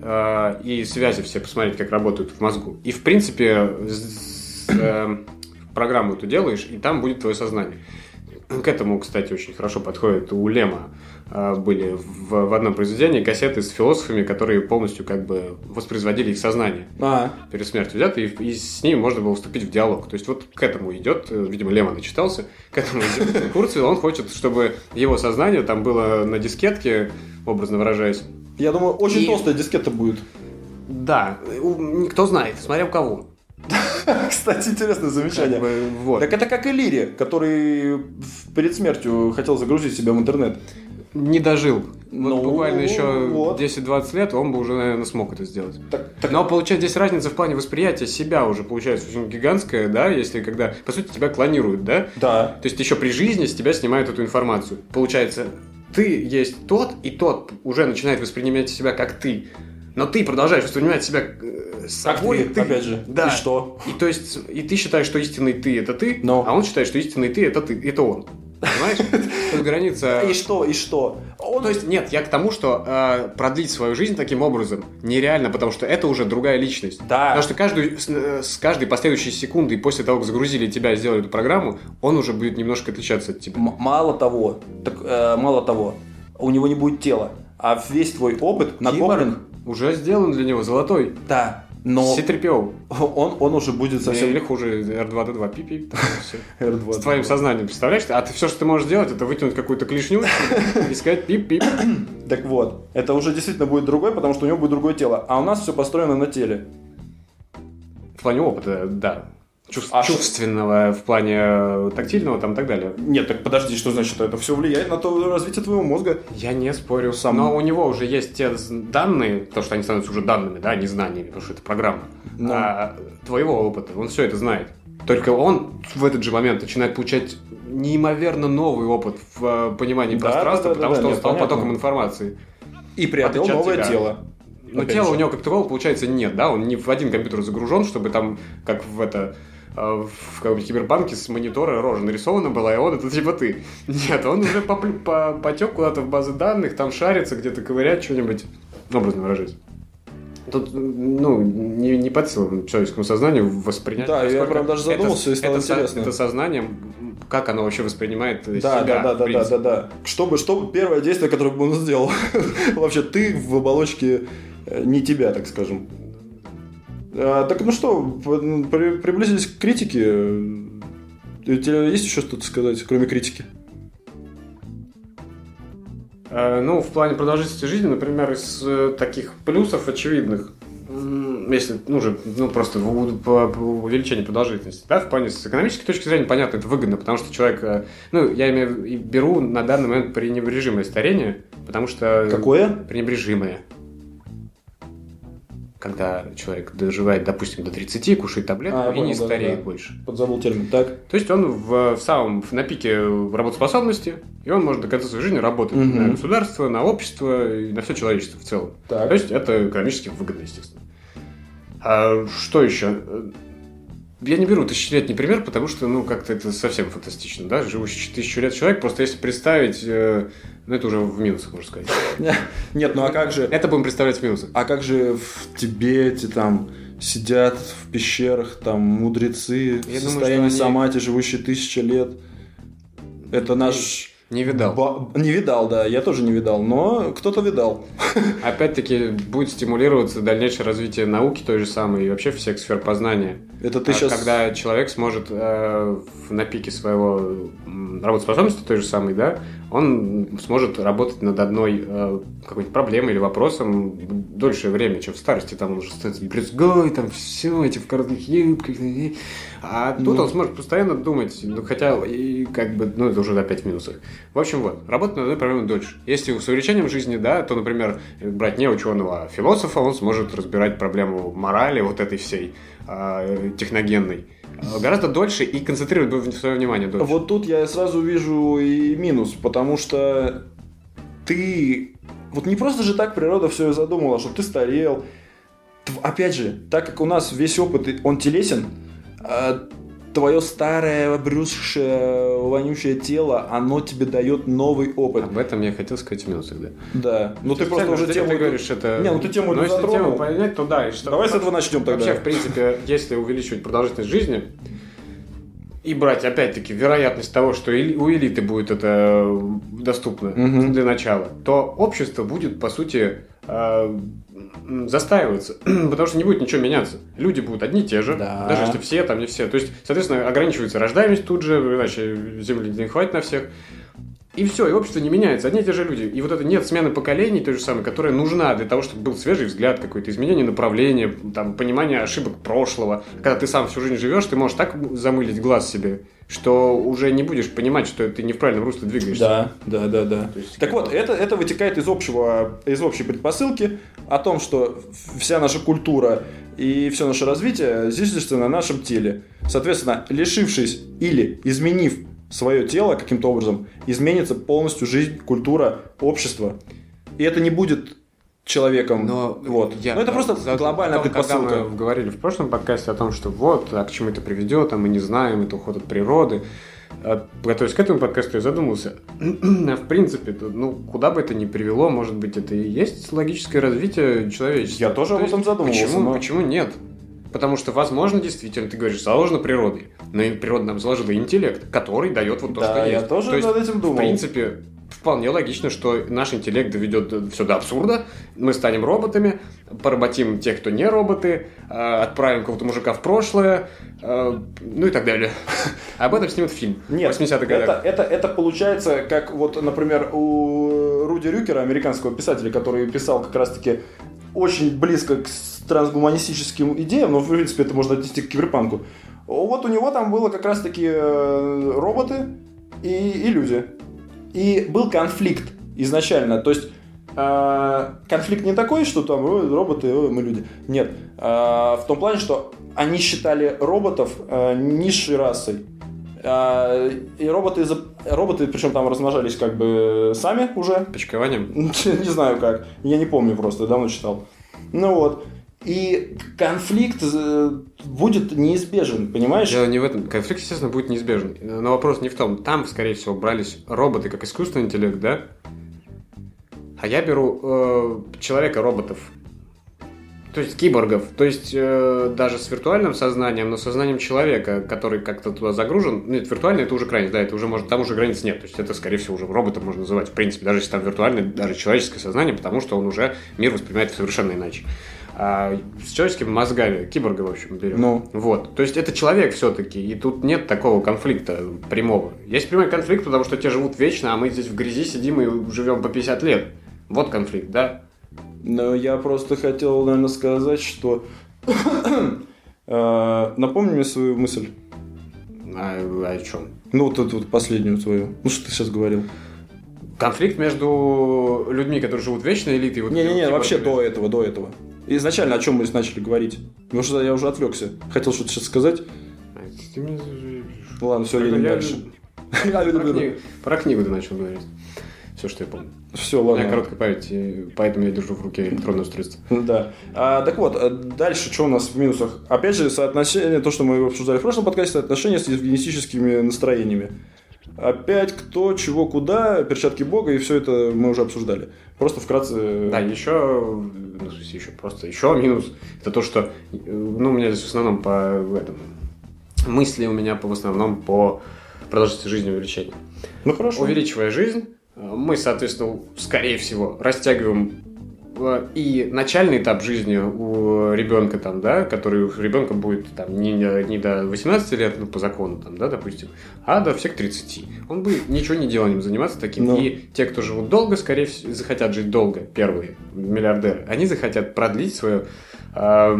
э, и связи все посмотреть, как работают в мозгу. И в принципе с- э, программу эту делаешь, и там будет твое сознание. К этому, кстати, очень хорошо подходит у Лема. э, Были в, в одном произведении кассеты с философами, которые полностью как бы воспроизводили их сознание А, перед смертью взяты, и, и с ними можно было вступить в диалог. То есть вот к этому идет, э, видимо, Лемон начитался, к этому идет Курцвилл, он хочет, чтобы его сознание там было на дискетке, образно выражаясь. я думаю, очень И- толстая дискета будет. Да, кто знает, смотря у кого. Кстати, интересное замечание. Как бы, вот. Так это как Элири, который в- перед смертью хотел загрузить себя в интернет. Не дожил. Вот Ну, буквально еще вот. 10-20 лет он бы уже, наверное, смог это сделать. Так, так- Но получается здесь разница в плане восприятия себя уже получается очень гигантская, да, если когда, по сути, тебя клонируют, да? Да. То есть еще при жизни с тебя снимают эту информацию. Получается, ты есть тот, и тот уже начинает воспринимать себя как ты. Но ты продолжаешь воспринимать себя собой. ты, опять же. Да. И что? И то есть, и ты считаешь, что истинный ты это ты, Но. а он считает, что истинный ты это ты, это он. Понимаешь? Тут граница. И что, и что? Он То есть, нет, я к тому, что э, продлить свою жизнь таким образом нереально, потому что это уже другая личность. Да. Потому что каждую, с, э, с каждой последующей секундой после того, как загрузили тебя и сделали эту программу, он уже будет немножко отличаться от тебя. М- мало того, так, э, мало того, у него не будет тела, а весь твой опыт накоплен. Уже сделан для него золотой. Да, но C3PO. он, он уже будет совсем Или хуже R2D2, пипи. R2. С твоим сознанием, представляешь? А ты все, что ты можешь сделать, это вытянуть какую-то клешню и сказать пип-пип. Так вот, это уже действительно будет другой, потому что у него будет другое тело. А у нас все построено на теле. В плане опыта, да. Чувств- А чувственного, в плане э, тактильного там и так далее. Нет, так подожди, что значит? Это все влияет на то развитие твоего мозга. Я не спорю. Сам- Но у него уже есть те данные, то, что они становятся уже данными, да, не знаниями, потому что это программа. Ну. А, твоего опыта. Он все это знает. Только он в этот же момент начинает получать неимоверно новый опыт в э, понимании Да, пространства, да, да, потому да, что он нет, стал понятно. потоком информации. И приобрел новое тебя. тело. Но Опять тело же. у него как такового, получается, нет, да? Он не в один компьютер загружен, чтобы там, как в это в каком-нибудь кибербанке с монитора рожа нарисована была, и он это типа ты. Нет, он уже поплю- по- потек куда-то в базы данных, там шарится, где-то ковырять что-нибудь, образно выражаясь. Тут, ну, не, не под силам человеческому сознанию воспринять. Да, я прям даже задумался, и стало это, со- интересно. это сознанием, как оно вообще воспринимает Да, себя, да, да, да, да, да, да. Чтобы, чтобы первое действие, которое бы он сделал, вообще ты в оболочке э, не тебя, так скажем. А, так ну что, при- приблизились к критике. У тебя есть еще что-то сказать, кроме критики? Э, Ну, в плане продолжительности жизни, например, из э, таких плюсов очевидных, если, ну, же, ну, просто в- у- по, по увеличению продолжительности, да, в плане с экономической точки зрения, понятно, это выгодно, потому что человек, э, ну, я имею беру на данный момент пренебрежимое старение, потому что... Какое? Пренебрежимое. Когда человек доживает, допустим, до 30, кушает таблетку А, и понял, не да, стареет да. больше. Подзабыл термин. Так. То есть он в, в самом в- на пике работоспособности, и он может до конца своей жизни работать Мгм. на государство, на общество и на все человечество в целом. Так. То есть это экономически выгодно, естественно. А что еще? Я не беру тысячелетний пример, потому что, ну, как-то это совсем фантастично, да? Живущий тысячу лет человек, просто если представить, э, ну, это уже в минусах, можно сказать. Нет, ну а как же... Это будем представлять в минусах. А как же в Тибете там сидят в пещерах там мудрецы в думаю, состоянии они- самати, живущие тысячи лет? Это наш... Не видал. ба- Не видал, да, я тоже не видал, но кто-то видал. Опять-таки будет стимулироваться дальнейшее развитие науки той же самой и вообще всех сфер познания. Это ты А сейчас... Когда человек сможет э, на пике своего работоспособности той же самой, да, он сможет работать над одной э, какой-нибудь проблемой или вопросом дольшее время, чем в старости. Там он уже становится брюзгой, там все эти в коротких юбках. А тут Ну. он сможет постоянно думать, ну, хотя и как бы, ну, это уже опять в минусах. В общем, вот, работать над одной проблемой дольше. Если с увеличением жизни, да, то, например, брать не ученого, а философа, он сможет разбирать проблему морали вот этой всей а, техногенной гораздо дольше и концентрировать свое внимание дольше. Вот тут я сразу вижу и минус, потому что ты... Вот не просто же так природа все задумала, что ты старел. Опять же, так как у нас весь опыт, он телесен, а, твое старое, обрюзшее, вонючее тело, оно тебе дает новый опыт. Об этом я хотел сказать в минусах, да. Да. Ну ты просто уже тему... ты говоришь, это... Не, ну ты тему если затронул. понять, то да. И что... Давай с этого начнем тогда. Вообще, в принципе, если увеличивать продолжительность жизни и брать, опять-таки, вероятность того, что у элиты будет это э, доступно Мгм. для начала, то общество будет, по сути, э, застаиваться, потому что не будет ничего меняться. Люди будут одни и те же, Да. даже если все, там не все. То есть, соответственно, ограничивается рождаемость тут же, иначе земли не хватит на всех. И все, и общество не меняется, одни и те же люди. И вот это нет смены поколений той же самой, которая нужна для того, чтобы был свежий взгляд, какое-то изменение направления, там, понимание ошибок прошлого. Когда ты сам всю жизнь живешь, ты можешь так замылить глаз себе, что уже не будешь понимать, что ты не в правильном русле двигаешься. Да, да, да, да. Есть, Так вот, это, это вытекает из общего, из общей предпосылки о том, что вся наша культура и все наше развитие зиждется на нашем теле. Соответственно, лишившись или изменив свое тело каким-то образом, изменится полностью жизнь, культура, общество. И это не будет человеком. Но вот. я- Но это просто за- глобальная потом, предпосылка. Когда мы говорили в прошлом подкасте о том, что вот, а к чему это приведет, а мы не знаем, это уход от природы. а, готовясь к этому подкасту, я задумался, в принципе, ну, куда бы это ни привело, может быть, это и есть логическое развитие человечества. Я тоже об этом задумывался. Почему, но... почему нет? Потому что, возможно, действительно, ты говоришь, заложено природой. Но природа нам заложила интеллект, который дает вот то, да, что я есть. тоже то есть, над этим думал. В принципе, вполне логично, что наш интеллект доведет все до абсурда. Мы станем роботами, поработим тех, кто не роботы, э, отправим какого-то мужика в прошлое, э, ну и так далее. Об этом снимут фильм Нет, в 80-х годах. Это, это, это получается, как вот, например, у Руди Рюкера, американского писателя, который писал как раз-таки очень близко к трансгуманистическим идеям, но в принципе это можно отнести к киберпанку. Вот у него там было как раз-таки э, роботы и, и люди. И был конфликт изначально. То есть э, конфликт не такой, что там ой, роботы, ой, мы люди. Нет. Э, в том плане, что они считали роботов э, низшей расой. И роботы, роботы, причем там размножались как бы сами уже. Почкованием? Не знаю как. Я не помню просто, давно читал. Ну вот. И конфликт э, будет неизбежен, понимаешь? Дело не в этом. Конфликт, естественно, будет неизбежен. Но вопрос не в том. Там, скорее всего, брались роботы как искусственный интеллект, да? А я беру э, человека-роботов. То есть киборгов. То есть э, даже с виртуальным сознанием, но сознанием человека, который как-то туда загружен. Нет, виртуальный это уже граница, да, это уже может, там уже границ нет. То есть это, скорее всего, уже роботом можно называть. В принципе, даже если там виртуальный, даже человеческое сознание, потому что он уже мир воспринимает совершенно иначе а, с человеческими мозгами, киборга, в общем, берем. Ну. Вот. То есть это человек все-таки, и тут нет такого конфликта прямого. Есть прямой конфликт, потому что те живут вечно, а мы здесь в грязи сидим и живем по 50 лет. Вот конфликт, да? Но я просто хотел, наверное, сказать, что... Э, напомни мне свою мысль. А, о чем? Ну, вот эту вот последнюю свою. Ну, что ты сейчас говорил? Конфликт между людьми, которые живут вечно, элитой. Вот Не-не-не, типа, вообще до этого, до этого. Изначально о чем мы начали говорить? Потому что я уже отвлекся. Хотел что-то сейчас сказать. А, Ты мне... Ладно, все, едем Я- дальше. Про книгу, про книгу ты начал говорить. Все, что я помню. Все, У меня ладно. короткая память, поэтому я держу в руке электронное устройство. Да. А, так вот, а дальше что у нас в минусах? Опять же, соотношение, то, что мы обсуждали в прошлом подкасте, соотношение с евгенистическими настроениями. Опять кто, чего, куда, перчатки бога, и все это мы уже обсуждали. Просто вкратце... Да, еще, ну, в смысле, еще просто, еще минус, это то, что, э, ну, у меня здесь в основном по этому, мысли у меня по, в основном по продолжительности жизни увеличения. Ну хорошо. Увеличивая жизнь, э, мы, соответственно, скорее всего, растягиваем э, и начальный этап жизни у ребенка там, да, который у ребенка будет там не, не до 18 лет, ну, по закону там, да, допустим, а до всех 30. Он будет ничего не деланием заниматься таким. Ну. И те, кто живут долго, скорее всего, захотят жить долго, первые миллиардеры, они захотят продлить свою э,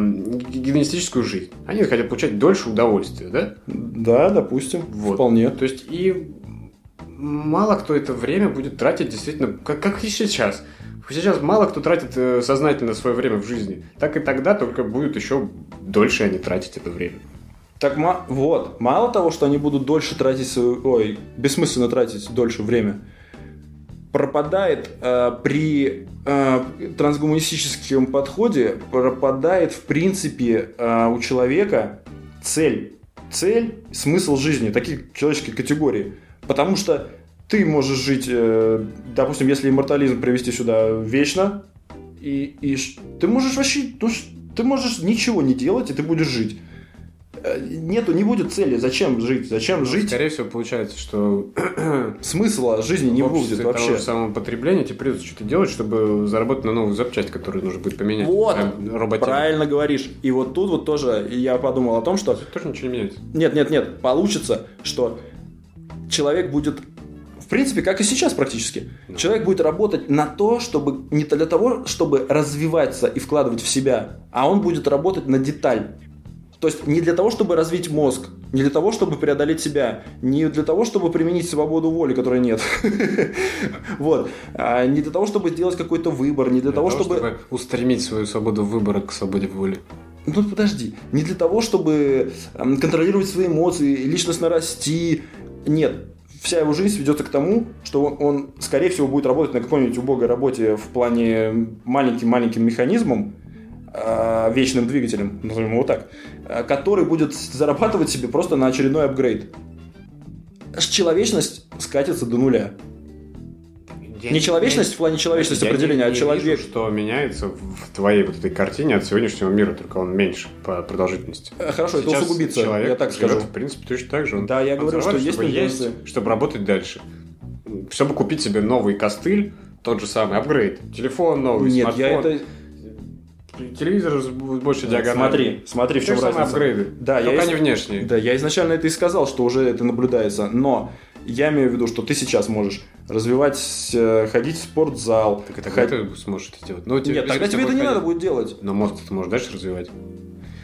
гедонистическую жизнь. Они захотят получать дольше удовольствия, да? Да, допустим. Вот. Вполне. То есть и мало кто это время будет тратить действительно, как, как и сейчас. Сейчас мало кто тратит э, сознательно свое время в жизни. Так и тогда только будет еще дольше они тратить это время. Так вот, мало того, что они будут дольше тратить свою, ой, бессмысленно тратить дольше время, пропадает э, при э, трансгуманистическом подходе, пропадает в принципе э, у человека цель. Цель, смысл жизни, такие человеческие категории. Потому что ты можешь жить, э, допустим, если иммортализм привести сюда вечно, и, и ты можешь вообще, ну, ты можешь ничего не делать, и ты будешь жить. Э, Нету, не будет цели. Зачем жить? Зачем жить? Скорее всего, получается, что Смысла жизни не будет вообще. того же самого потребления тебе придется что-то делать, чтобы заработать на новую запчасть, которую нужно будет поменять. Вот, Прям роботизм. Правильно говоришь. И вот тут вот тоже я подумал о том, что Тоже ничего не меняется. нет, нет, нет, получится, что человек будет принципе, как и сейчас практически. Ну. Человек будет работать на то, чтобы не для того, чтобы развиваться и вкладывать в себя, а он будет работать на деталь. То есть не для того, чтобы развить мозг, не для того, чтобы преодолеть себя, не для того, чтобы применить свободу воли, которой нет. Вот. А Не для того, чтобы сделать какой-то выбор, не для того, чтобы... устремить свою свободу выбора к свободе воли. Ну подожди, не для того, чтобы контролировать свои эмоции, личностно расти. Нет, вся его жизнь сведется к тому, что он, он, скорее всего, будет работать на какой-нибудь убогой работе в плане маленьким-маленьким механизмом, э, вечным двигателем, назовем его так, э, который будет зарабатывать себе просто на очередной апгрейд. человечность скатится до нуля. Я Не человечность в плане человечности я не- определения, а не человек. вижу, что меняется в твоей вот этой картине от сегодняшнего мира, только он меньше по продолжительности. Э, Хорошо, это Сейчас усугубится, человек я так живет, скажу. в принципе, точно так же. Он, Да, я он говорю, что зарабатывает, есть чтобы работать дальше. Чтобы купить себе новый костыль, тот же самый апгрейд, телефон новый, Нет, я смартфон, это... телевизор с большей диагональю. Смотри, смотри, в Те чем самые разница. апгрейды, Да, я только из- они внешние. Да, я изначально это и сказал, что уже это наблюдается, но я имею в виду, что ты сейчас можешь развивать, э, ходить в спортзал. Так это когда ты сможешь это делать? Ну, тебе- Нет, тогда тебе это не надо будет делать. Но мозг ты можешь дальше развивать.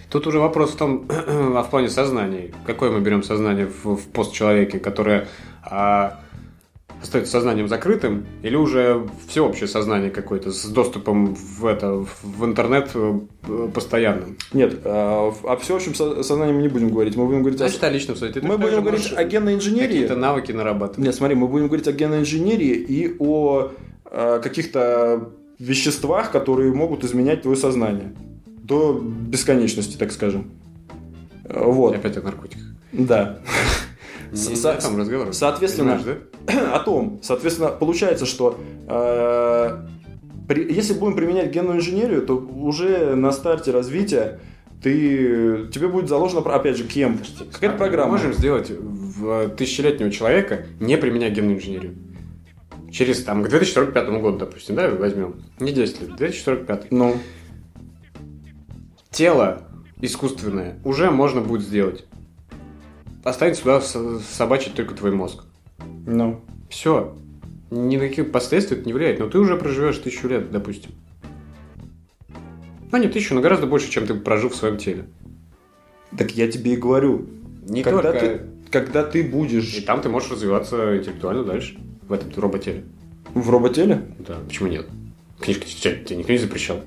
Тут уже вопрос в том, а в плане сознания. Какое мы берем сознание в, в постчеловеке, которое а, остается сознанием закрытым, или уже всеобщее сознание какое-то с доступом в это в интернет э, постоянным? Нет, в- о всеобщем со- сознании мы не будем говорить. Мы будем говорить Значит, о... о личном сознании. Мы будем говорить о генной инженерии. Какие-то навыки нарабатывать. Нет, смотри, мы будем говорить о генной инженерии и о э, каких-то веществах, которые могут изменять твое сознание. До бесконечности, так скажем. Э, Вот, Опять о наркотиках. да. Со- со- о том разговор. соответственно- да? о том. Соответственно, получается, что э, при- если будем применять генную инженерию, то уже на старте развития ты, тебе будет заложено, опять же, кем? Какая-то Мы программа. можем сделать в тысячелетнего человека, не применяя генную инженерию. Через там, к 2045 году, допустим, да, возьмем. Не 10 лет, 2045. Ну, Тело искусственное уже можно будет сделать. Оставить сюда собачить только твой мозг. ну. Все. Никаких последствий это не влияет. Но ты уже проживешь тысячу лет, допустим. Ну, не тысячу, но гораздо больше, чем ты прожил в своем теле. Так я тебе и говорю. Не когда, только... ты, когда ты И будешь там ты можешь развиваться интеллектуально дальше. В этом роботеле. в роботеле, Да, почему нет? Книжки читать тебе никто не запрещал.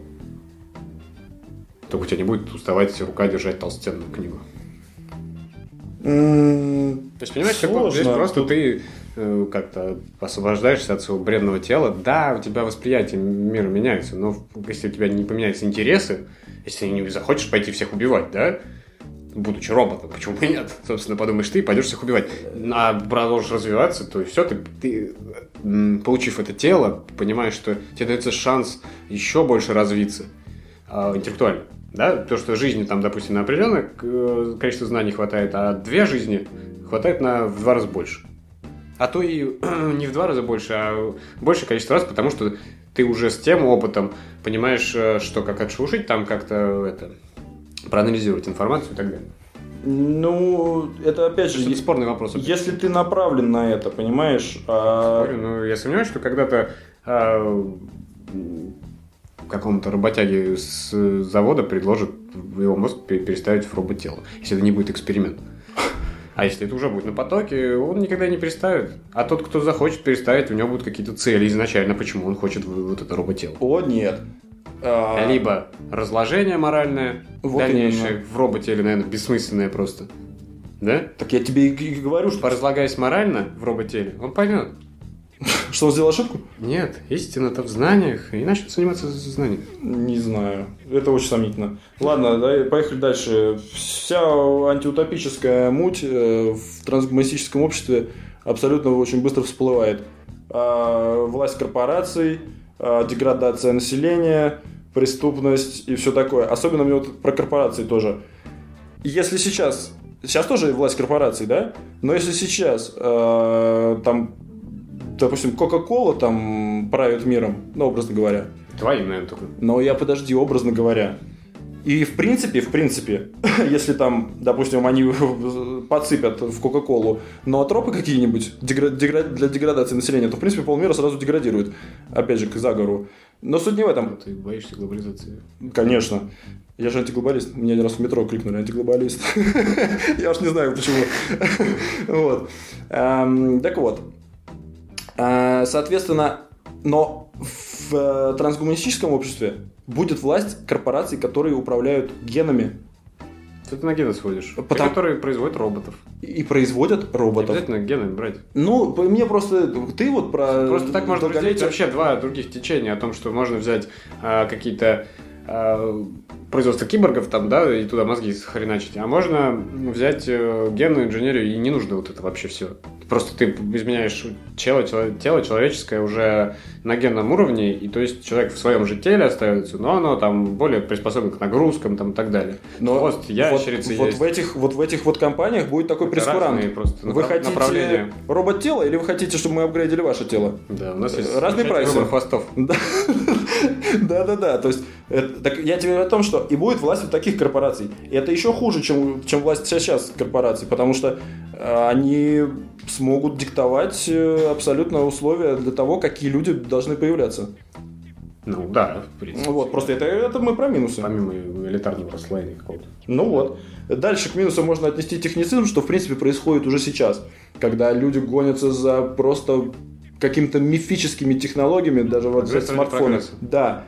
Только у тебя не будет уставать рука держать толстенную книгу. То есть, понимаешь, Сложно. здесь просто ты э, как-то освобождаешься от своего бренного тела. Да, у тебя восприятие мира меняется, но если у тебя не поменяются интересы, если ты не захочешь пойти всех убивать, да, будучи роботом, почему бы и нет? Собственно, подумаешь ты и пойдешь всех убивать. А продолжишь развиваться, то все, ты, ты, получив это тело, понимаешь, что тебе дается шанс еще больше развиться а, интеллектуально. Да? То, что жизни там, допустим, на определенное э, количество знаний хватает, а две жизни хватает на в два раза больше. А то и не в два раза больше, а большее количество раз, потому что ты уже с тем опытом понимаешь, э, что как отшушить, там как-то это проанализировать информацию и так далее. ну, это опять же, это спорный вопрос. опять. если ты направлен на это, понимаешь, а, Спорю, но я сомневаюсь, что когда-то а, какому-то работяге с завода предложат его мозг пе- переставить в роботело, если это не будет эксперимент. А если это уже будет на потоке, он никогда не переставит. А тот, кто захочет переставить, у него будут какие-то цели изначально, почему он хочет вот это роботело. о нет. А, Либо разложение моральное, Вот дальнейшее именно. в роботеле, наверное, бессмысленное просто. Да? Так я тебе и говорю, что, Поразлагаясь морально в роботеле, он поймет. что он сделал ошибку? Нет, истина-то в знаниях, и начнет заниматься знанием. Не знаю. Это очень сомнительно. Ладно, да, поехали дальше. Вся антиутопическая муть э, в трансгуманистическом обществе абсолютно очень быстро всплывает. А, Власть корпораций, а, деградация населения, преступность и все такое. Особенно мне вот про корпорации тоже. Если сейчас... Сейчас тоже власть корпораций, да? Но если сейчас э, там, допустим, Кока-Кола там правит миром, ну, образно говоря, Твоим, наверное, только. но я подожди, образно говоря. И в принципе, в принципе, если там, допустим, они подсыпят в Кока-Колу ноотропы какие-нибудь дегра- дегра- для деградации населения, то в принципе полмира сразу деградирует. Опять же, к заговору. Но суть не в этом. Ты боишься глобализации. Конечно. Я же антиглобалист. Меня один раз в метро крикнули антиглобалист. Я уж не знаю почему. Вот. Эм, Так вот. Э, Соответственно, но в э, трансгуманистическом обществе будет власть корпораций, которые управляют генами Ты на гены сводишь. Те, Потому- которые производят роботов. и производят Не роботов. обязательно гены брать. Ну, мне просто... Ты вот про... Просто так можно разделить вообще два других течения о том, что можно взять а, какие-то а, производство киборгов там, да, и туда мозги хреначить. А можно взять э, генную инженерию, и не нужно вот это вообще все. Просто ты изменяешь тело, тело, тело человеческое уже на генном уровне, и то есть человек в своем же теле остается, но оно там более приспособлено к нагрузкам там, и так далее. Но Хвост, ящерицы вот, есть. вот в этих вот в этих вот компаниях будет такой Это прескурант. разные просто Вы хотите робот-тело или вы хотите, чтобы мы апгрейдили ваше тело? Да, у нас есть Разный замечательный прайс. выбор хвостов. Да, да, да, да. То есть, это- так я тебе о том, что и будет власть вот таких корпораций. И это еще хуже, чем, чем власть сейчас корпораций, потому что э, они смогут диктовать э, абсолютно условия для того, какие люди должны появляться. Ну да, в принципе. Ну Вот, просто это, это мы про минусы. Помимо элитарного расслоения какого-то. Ну вот. Дальше к минусам можно отнести техницизм, что в принципе происходит уже сейчас, когда люди гонятся за просто какими-то мифическими технологиями, даже вот за смартфоны. Да.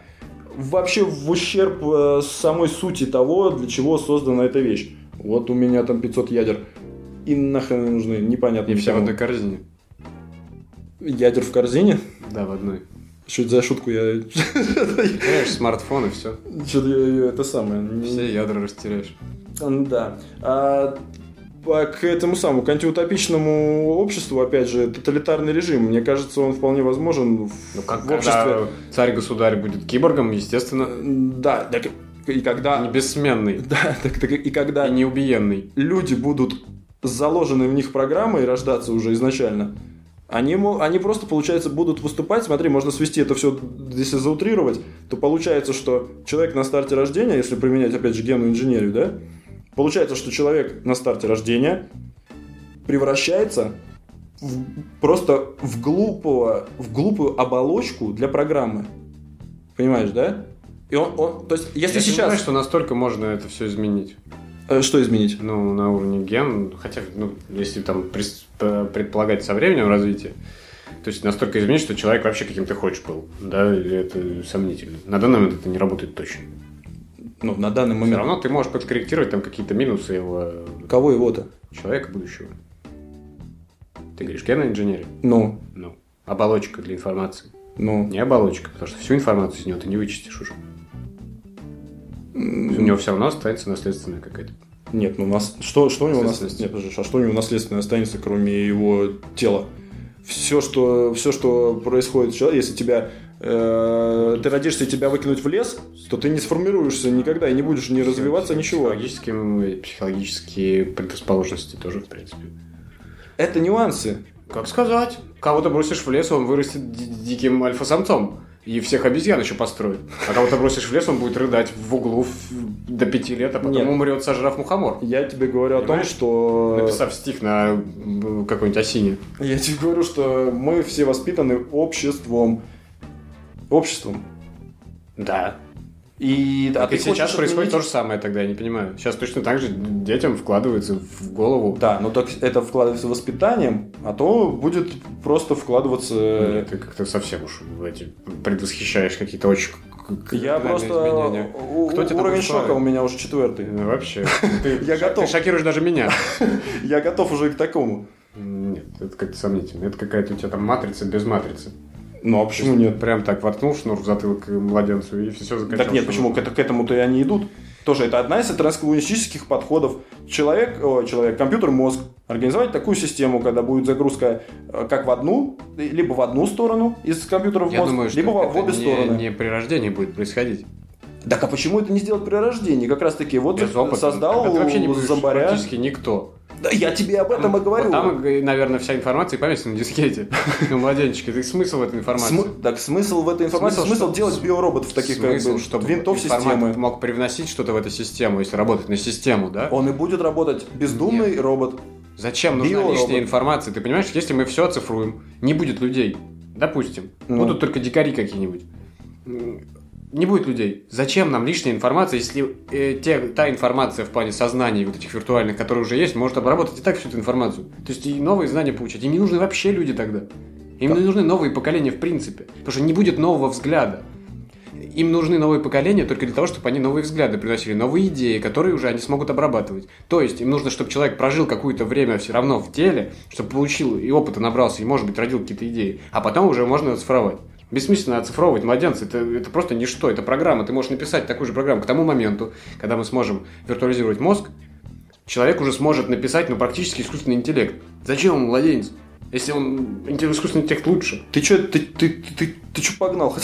Вообще в ущерб э, самой сути того, для чего создана эта вещь. Вот у меня там 500 ядер. И нахрен они нужны, непонятно. И все в одной корзине. Ядер в корзине? Да, в одной. Что это за шутку? Я... Теряешь смартфон и все. Что-то это самое. Все ядра растеряешь. Да. А, а к этому самому, к антиутопичному обществу, опять же, тоталитарный режим, мне кажется, он вполне возможен в, Ну, как в обществе. царь-государь будет киборгом, естественно, Да, так и когда... не бессменный Да, так, так и когда и неубиенный. люди будут заложены в них программой рождаться уже изначально, они, они просто, получается, будут выступать. Смотри, можно свести это все, если заутрировать, то получается, что человек на старте рождения, если применять, опять же, генную инженерию, да, получается, что человек на старте рождения превращается в- просто в глупого, в глупую оболочку для программы. Понимаешь, да? И он, он- то есть, если Я сейчас... сомневаюсь, что настолько можно это все изменить. Э, Что изменить? Ну, на уровне ген, хотя, ну, если там предполагать со временем развития, то есть настолько изменить, что человек вообще каким ты хочешь был, да, или это сомнительно. На данный момент это не работает точно. Ну, на данный Все момент. равно ты можешь подкорректировать там какие-то минусы его Кого его-то? человека будущего. Ты говоришь, генная инженерия? Ну, Ну, оболочка для информации. ну. Не оболочка, потому что всю информацию из него ты не вычистишь уже. У него все равно останется наследственная какая-то. Нет, ну у нас что, что у него нас... Наследственность. Нет, подожди, а что у него наследственное останется, кроме его тела? Все, что, все, что происходит, если тебя э, ты родишься и тебя выкинуть в лес, то ты не сформируешься никогда и не будешь не развиваться, ничего. Психологические, психологические предрасположенности тоже, в принципе. Это нюансы. Как сказать? Кого-то бросишь в лес, он вырастет ди- диким альфа-самцом. И всех обезьян еще построит. А кого-то бросишь в лес, он будет рыдать в углу до пяти лет, а потом Нет. умрет, сожрав мухомор. Я тебе говорю о том, Понимаешь? что... Написав стих на м, какой-нибудь осине. Я тебе говорю, что мы все воспитаны обществом. Обществом. Да. И, а и ты сейчас хочешь происходит отменить- то же самое тогда, я не понимаю. Сейчас точно так же детям вкладывается в голову. Да, но так это вкладывается воспитанием, а то будет просто вкладываться... Нет, ты как-то совсем уж эти предвосхищаешь какие-то очень Я просто... изменения. у- Кто тебя уровень так шока у меня уже четвертый. Ну, Вообще. Ты, Я готов. Ты шокируешь даже меня. Я готов уже к такому. Нет, это как-то сомнительно. Это какая-то у тебя там матрица без матрицы. Ну а почему нет? Прям так воткнул шнур в затылок младенцу и все закачал. Так нет, шнур. почему? К, это- к этому-то и они идут. Тоже это одна из трансгуманистических подходов. Человек, о, человек, компьютер, мозг. Организовать такую систему, когда будет загрузка э, как в одну, либо в одну сторону из компьютера в Я мозг, думаю, что либо в, в это обе не, стороны. не при рождении будет происходить. Так а почему это не сделать при рождении? Как раз таки, вот Без опыта. создал ты вообще не зомбаря. практически никто. Да я тебе об этом и говорю. Вот Там, наверное, вся информация поместится на дискете. У младенчика. Это смысл в этой информации. См- Так смысл в этой информации, смысл, Смысл, что- делать биороботов таких Смысл, как бы чтобы винтов системы. мог привносить что-то в эту систему, если работать на систему, да? Он и будет работать бездумный робот. Зачем нужна Биоробот. лишняя информация? Ты понимаешь, если мы все оцифруем, не будет людей, допустим, Ну. будут только дикари какие-нибудь. Не будет людей. Зачем нам лишняя информация, если э, те, та информация в плане сознаний вот этих виртуальных, которые уже есть, может обработать и так всю эту информацию? То есть и новые знания получать. Им не нужны вообще люди тогда. Им не нужны новые поколения в принципе. Потому что не будет нового взгляда. Им нужны новые поколения только для того, чтобы они новые взгляды приносили, новые идеи, которые уже они смогут обрабатывать. То есть им нужно, чтобы человек прожил какое-то время все равно в теле, чтобы получил и опыта набрался, и, может быть, родил какие-то идеи, а потом уже можно оцифровать. Бессмысленно оцифровывать младенца, это, это просто ничто, это программа. Ты можешь написать такую же программу к тому моменту, когда мы сможем виртуализировать мозг, человек уже сможет написать, ну, практически искусственный интеллект. Зачем ему младенец? Если он искусственный интеллект лучше. Ты что, ты, ты, ты, ты, ты что погнал?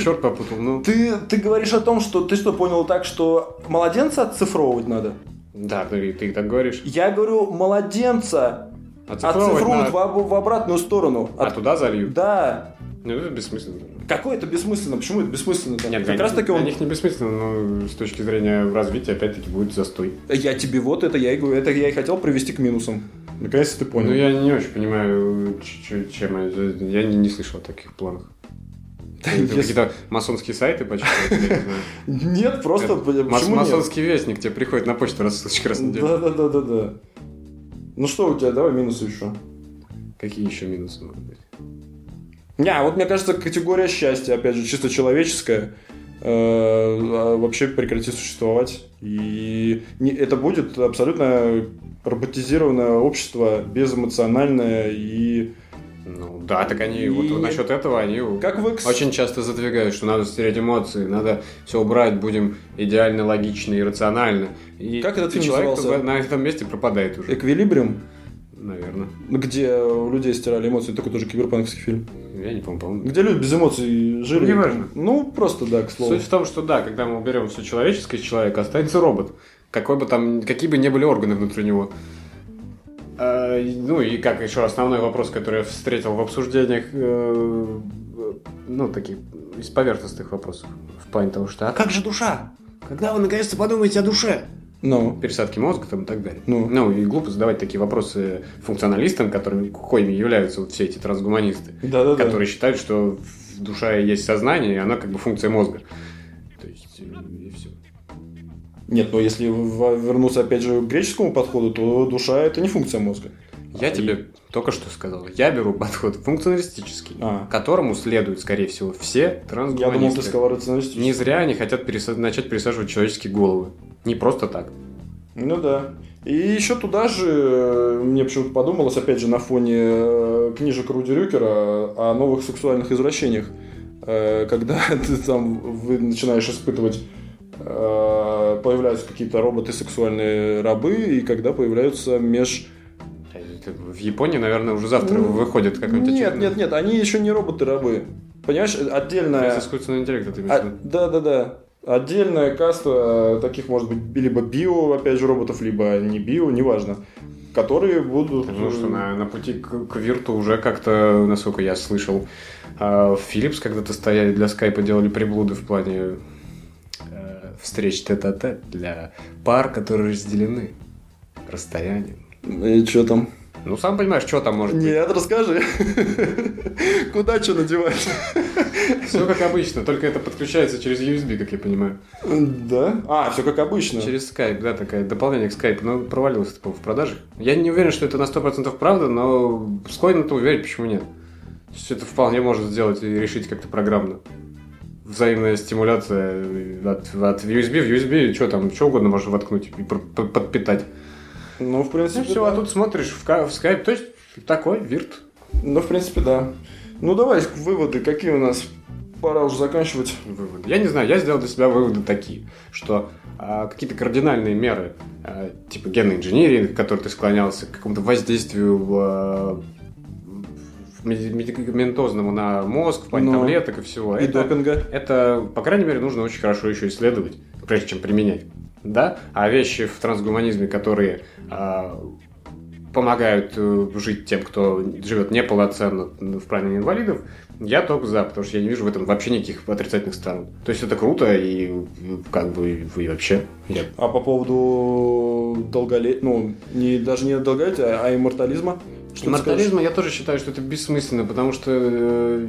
Черт попутал, ну. Ты, ты говоришь о том, что ты что, понял так, что младенца отцифровывать надо? Да, ты, ты так говоришь. Я говорю, младенца Оцифровывать отцифруют надо. в, в обратную сторону. А От- туда зальют. Да. Ну, это бессмысленно. Какое это бессмысленно? Почему это бессмысленно? Нет, как для раз таки он... для них не бессмысленно, но с точки зрения развития опять-таки будет застой. Я тебе вот это я и говорю, это я и хотел привести к минусам. Наконец-то ты понял. Ну, я не очень понимаю, чем. Я не, не слышал о таких планах. Если- Какие-то масонские сайты знаю. Нет, просто почему? Масонский вестник тебе приходит на почту раз в неделю. Да, да, да, да, да. Ну что у тебя, давай минусы еще. Какие еще минусы могут быть? Не, а вот мне кажется, категория счастья, опять же, чисто человеческая, э, а, вообще прекратит существовать. И не- это будет абсолютно роботизированное общество, безэмоциональное и... Ну да, так они И- вот насчет этого они Как в X... очень часто задвигают, что надо стереть эмоции, надо все убрать, будем идеально, логично и рационально. И Как этот фильм человек назывался? на этом месте пропадает уже, Эквилибриум, наверное. где у людей стирали эмоции, такой тоже киберпанковский фильм. Я не помню, по-моему. Где люди без эмоций жили. Неважно. Ну, просто да, к слову. Суть в том, что да, когда мы уберем все человеческое из человека, останется робот. Какой бы там, какие бы ни были органы внутри него. А, ну и как еще основной вопрос, который я встретил в обсуждениях, э, ну таких из поверхностных вопросов, в плане того, что а как же душа? Когда вы наконец-то подумаете о душе? Ну, Пересадки мозга там и так далее. Ну. ну и глупо задавать такие вопросы функционалистам, которыми коими являются вот все эти трансгуманисты да-да-да. которые считают, что душа есть сознание, и она как бы функция мозга. То есть, э, и все. Нет, но если в- вернуться опять же к греческому подходу, то душа это не функция мозга. Я А, тебе только что сказал. Я беру подход функционалистический, А. которому следуют, скорее всего, все Я думал, ты трансгуманисты. сказал рационалистически. Не зря они хотят переса- начать пересаживать человеческие головы. Не просто так. Ну да. И еще туда же, э, мне почему-то подумалось, опять же, на фоне э, книжек Руди Рюкера о новых сексуальных извращениях. Э, Когда ты там вы начинаешь испытывать появляются какие-то роботы сексуальные рабы, и когда появляются меж... В Японии, наверное, уже завтра Ну, выходит какой-нибудь Нет, очередной- нет, нет, они еще не роботы-рабы. Понимаешь, отдельная... Это искусственный интеллект, это имеешь А, да, да, да. Отдельная каста э, таких, может быть, либо био, опять же, роботов, либо не био, неважно, которые будут... Ну что, на, на пути к, к Вирту уже как-то, насколько я слышал, в Philips когда-то стояли для скайпа, делали приблуды в плане э, встреч тет-а-тет для пар, которые разделены расстоянием. И что там? Ну, сам понимаешь, что там может быть. Нет, расскажи. Куда что надевать? Все как обычно, только это подключается через USB, как я понимаю. Да? А, все как обычно. Через Skype, да, такое дополнение к Skype, но провалилось это, в продаже. Я не уверен, что это на 100% правда, но склонен это уверить, почему нет. То есть это вполне может сделать и решить как-то программно. Взаимная стимуляция от, от USB в USB, что там, что угодно можно воткнуть и подпитать. Ну, в принципе, Ну все, да. а тут смотришь в, в Skype, то есть такой вирт. Ну, в принципе, да. Ну, давай выводы, какие у нас. Пора уже заканчивать. выводы. Я не знаю, я сделал для себя выводы такие, что а, какие-то кардинальные меры, а, типа генной инженерии, к которой ты склонялся, к какому-то воздействию в, а, медикаментозному на мозг, в плане Ну, таблеток и всего. И это, допинга. это, по крайней мере, нужно очень хорошо еще исследовать, прежде чем применять. Да? А вещи в трансгуманизме, которые а, помогают э, жить тем, кто живет неполноценно в плане инвалидов, я только за, потому что я не вижу в этом вообще никаких отрицательных сторон. То есть это круто и как бы и вообще. Я... А по поводу долголетия, ну, не, даже не долголетия, а иммортализма? Что ты Мортализма я тоже считаю, что это бессмысленно, потому что э,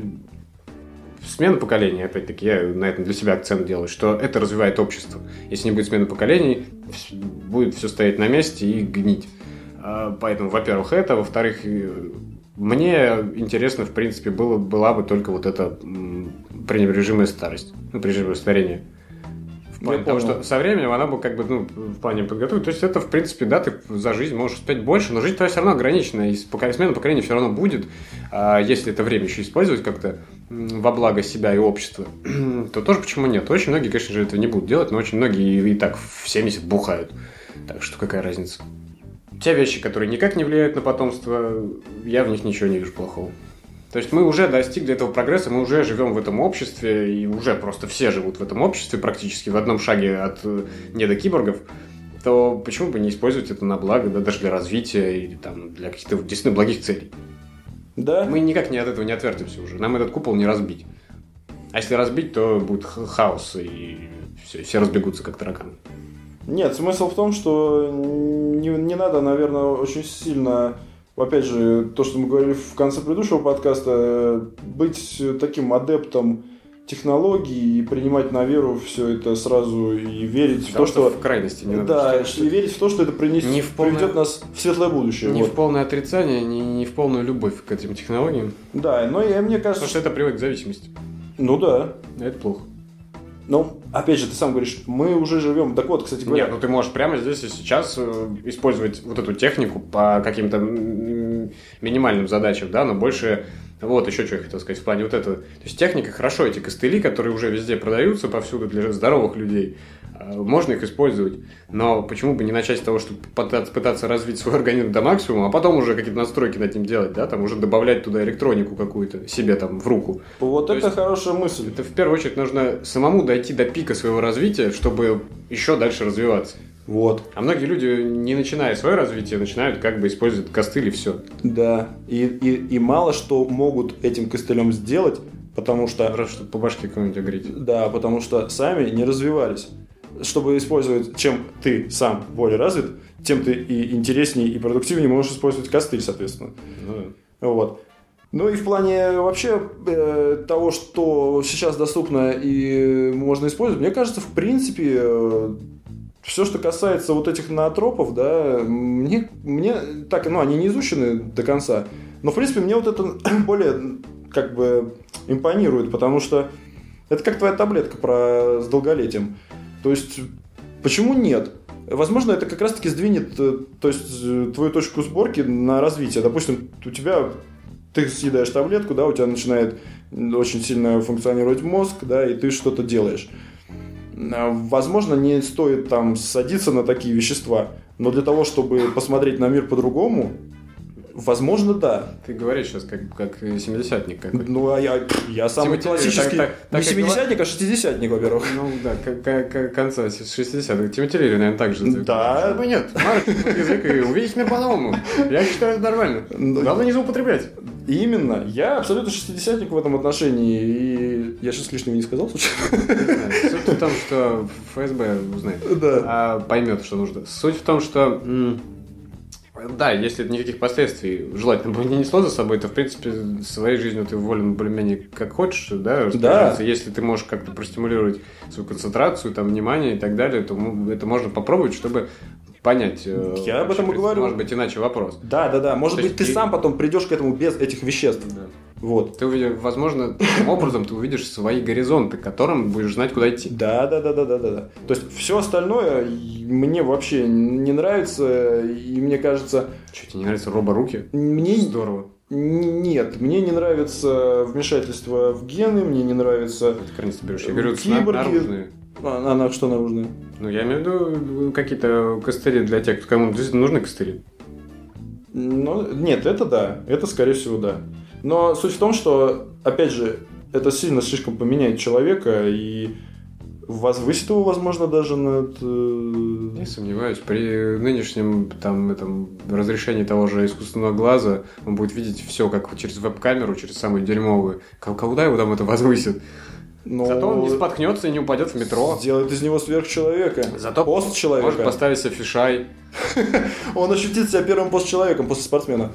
смена поколений, опять-таки, я на этом для себя акцент делаю, что это развивает общество. Если не будет смены поколений, будет все стоять на месте и гнить. А, Поэтому, во-первых, это, во-вторых, мне интересно, в принципе, было, была бы только вот эта пренебрежимая старость, ну, пренебрежимое старение. В плане Я того, что со временем она бы как бы, ну, в плане подготовить. То есть это, в принципе, да, ты за жизнь можешь успеть больше, но жизнь твоя все равно ограничена, и смена поколения все равно будет. А если это время еще использовать как-то во благо себя и общества, то тоже почему нет? Очень многие, конечно же, этого не будут делать, но очень многие и, так в 70 бухают. Так что какая разница? те вещи, которые никак не влияют на потомство, я в них ничего не вижу плохого. То есть мы уже достигли этого прогресса, мы уже живем в этом обществе, и уже просто все живут в этом обществе практически в одном шаге от э, недокиборгов, то почему бы не использовать это на благо, да, даже для развития или там, для каких-то действительно благих целей? Да. Мы никак не от этого не отвертимся уже. Нам этот купол не разбить. А если разбить, то будет хаос, и все, все разбегутся как тараканы. Нет, смысл в том, что не, не надо, наверное, очень сильно, опять же, то, что мы говорили в конце предыдущего подкаста, быть таким адептом технологий и принимать на веру все это сразу и верить Потому в то, что... в крайности не надо. Да, считать, и верить в то, что это принесет, Не в полное- приведет нас в светлое будущее. Не вот. в полное отрицание, не, не в полную любовь к этим технологиям. Да, но я, мне кажется, Потому что это приводит к зависимости. ну да. Это плохо. Ну, опять же, ты сам говоришь, мы уже живем. Так вот, кстати говоря, Нет, ну ты можешь прямо здесь и сейчас э, использовать вот эту технику по каким-то минимальным задачам, да, но больше... Вот, еще что я хотел сказать в плане вот этого. То есть техника, хорошо, эти костыли, которые уже везде продаются повсюду для здоровых людей, э, можно их использовать. Но почему бы не начать с того, чтобы пытаться, пытаться развить свой организм до максимума, а потом уже какие-то настройки над ним делать, да, там уже добавлять туда электронику какую-то себе там в руку. вот то это есть- хорошая мысль. Это в первую очередь нужно самому дойти до пика своего развития, чтобы еще дальше развиваться. Вот. А многие люди, не начиная свое развитие, начинают как бы использовать костыль и все. Да. И, и, и мало что могут этим костылем сделать, потому что Раз, чтобы по башке кого-нибудь огреть. Да, потому что сами не развивались. Чтобы использовать, чем ты сам более развит, тем ты и интереснее, и продуктивнее можешь использовать костыль, соответственно. Ну, Вот. Ну и в плане вообще э, того, что сейчас доступно и можно использовать, мне кажется, в принципе, все, что касается вот этих ноотропов, да, мне, мне так, ну, они не изучены до конца, но, в принципе, мне вот это более, как бы, импонирует, потому что это как твоя таблетка про с долголетием. То есть, почему нет? Возможно, это как раз-таки сдвинет, э, то есть, э, твою точку сборки на развитие. Допустим, у тебя ты съедаешь таблетку, да, у тебя начинает очень сильно функционировать мозг, да, и ты что-то делаешь. А, Возможно, не стоит там садиться на такие вещества, но для того, чтобы посмотреть на мир по-другому, возможно, да. Ты говоришь сейчас как, как семидесятник какой-то. Ну, а я, я самый Тимати, классический, так- так- не как 70-ник, а 60-ник, во-первых. Ну да, к- к- конца 60-х. Тимати Лири, наверное, так же. Да. Бы нет? Марк, язык и увидеть мир по-новому. Я считаю, это нормально. Ну, Главное не злоупотреблять. Именно. Я абсолютно 60-ник в этом отношении. Я сейчас лишнего не сказал, случайно? Суть в том, что ФСБ узнает. Да. а, поймет, что нужно. Суть в том, что да, если это никаких последствий желательно бы не несло за собой, то в принципе своей жизнью ты волен более-менее как хочешь, да, распоряжаться. Если ты можешь как-то простимулировать свою концентрацию, там, внимание и так далее, то это можно попробовать, чтобы понять. э, Я об этом и говорю. Может быть, иначе вопрос. Да, да, да. Может То быть, есть ты сам потом придешь к этому без этих веществ. Вот. Ты увидишь, возможно, таким образом ты увидишь свои горизонты, к которым будешь знать, куда идти. Да, да, да, да, да, да, да. То есть все остальное мне вообще не нравится, и мне кажется, Что, тебе не нравятся роборуки? мне Здорово. нет, мне не нравится вмешательство в гены, мне не нравится. Это границы берешь. Я говорю, Киборги. наружные. А, она что наружная? Ну, я имею в виду какие-то костыли для тех, кому действительно нужны костыли. Ну, нет, это да, это скорее всего да. Но суть в том, что, опять же, это сильно слишком поменяет человека и возвысит его, возможно, даже над... э, Не сомневаюсь, при нынешнем там, этом, разрешении того же искусственного глаза он будет видеть все как через веб-камеру, через самую дерьмовую. Куда его там это возвысит? но Зато он не споткнется и не упадет в метро. Сделает из него сверхчеловека. Зато постчеловека. Может поставить себе фишай. Он ощутит себя первым постчеловеком после спортсмена.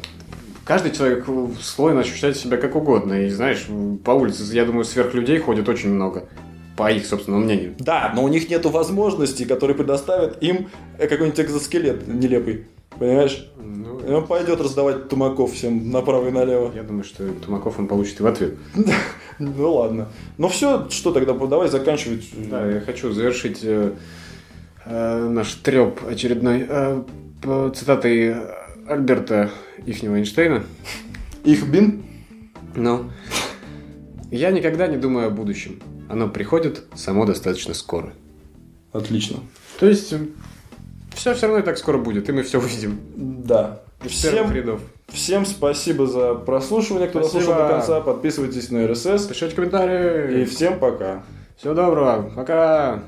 Каждый человек слойно ощущает себя как угодно. И знаешь, по улице, я думаю, сверхлюдей ходит очень много. По их собственному мнению. Да, но у них нету возможностей, которые предоставят им какой-нибудь экзоскелет нелепый. Понимаешь? Ну, И он пойдет раздавать тумаков всем направо и налево. я думаю, что Тумаков он получит и в ответ. Ну ладно. Ну все, что тогда, давай заканчивать. Да, я хочу завершить э, э, наш треп очередной э, цитатой Альберта Ихнего Эйнштейна. Их бин. Ну, я никогда не думаю о будущем. Оно приходит само достаточно скоро. Отлично. То есть все все равно и так скоро будет, и мы все увидим. Да. Из Всем, рядов. всем спасибо за прослушивание, кто Спасибо. дослушал до конца. Подписывайтесь на РСС. Пишите комментарии. И всем пока. Всего доброго. Пока.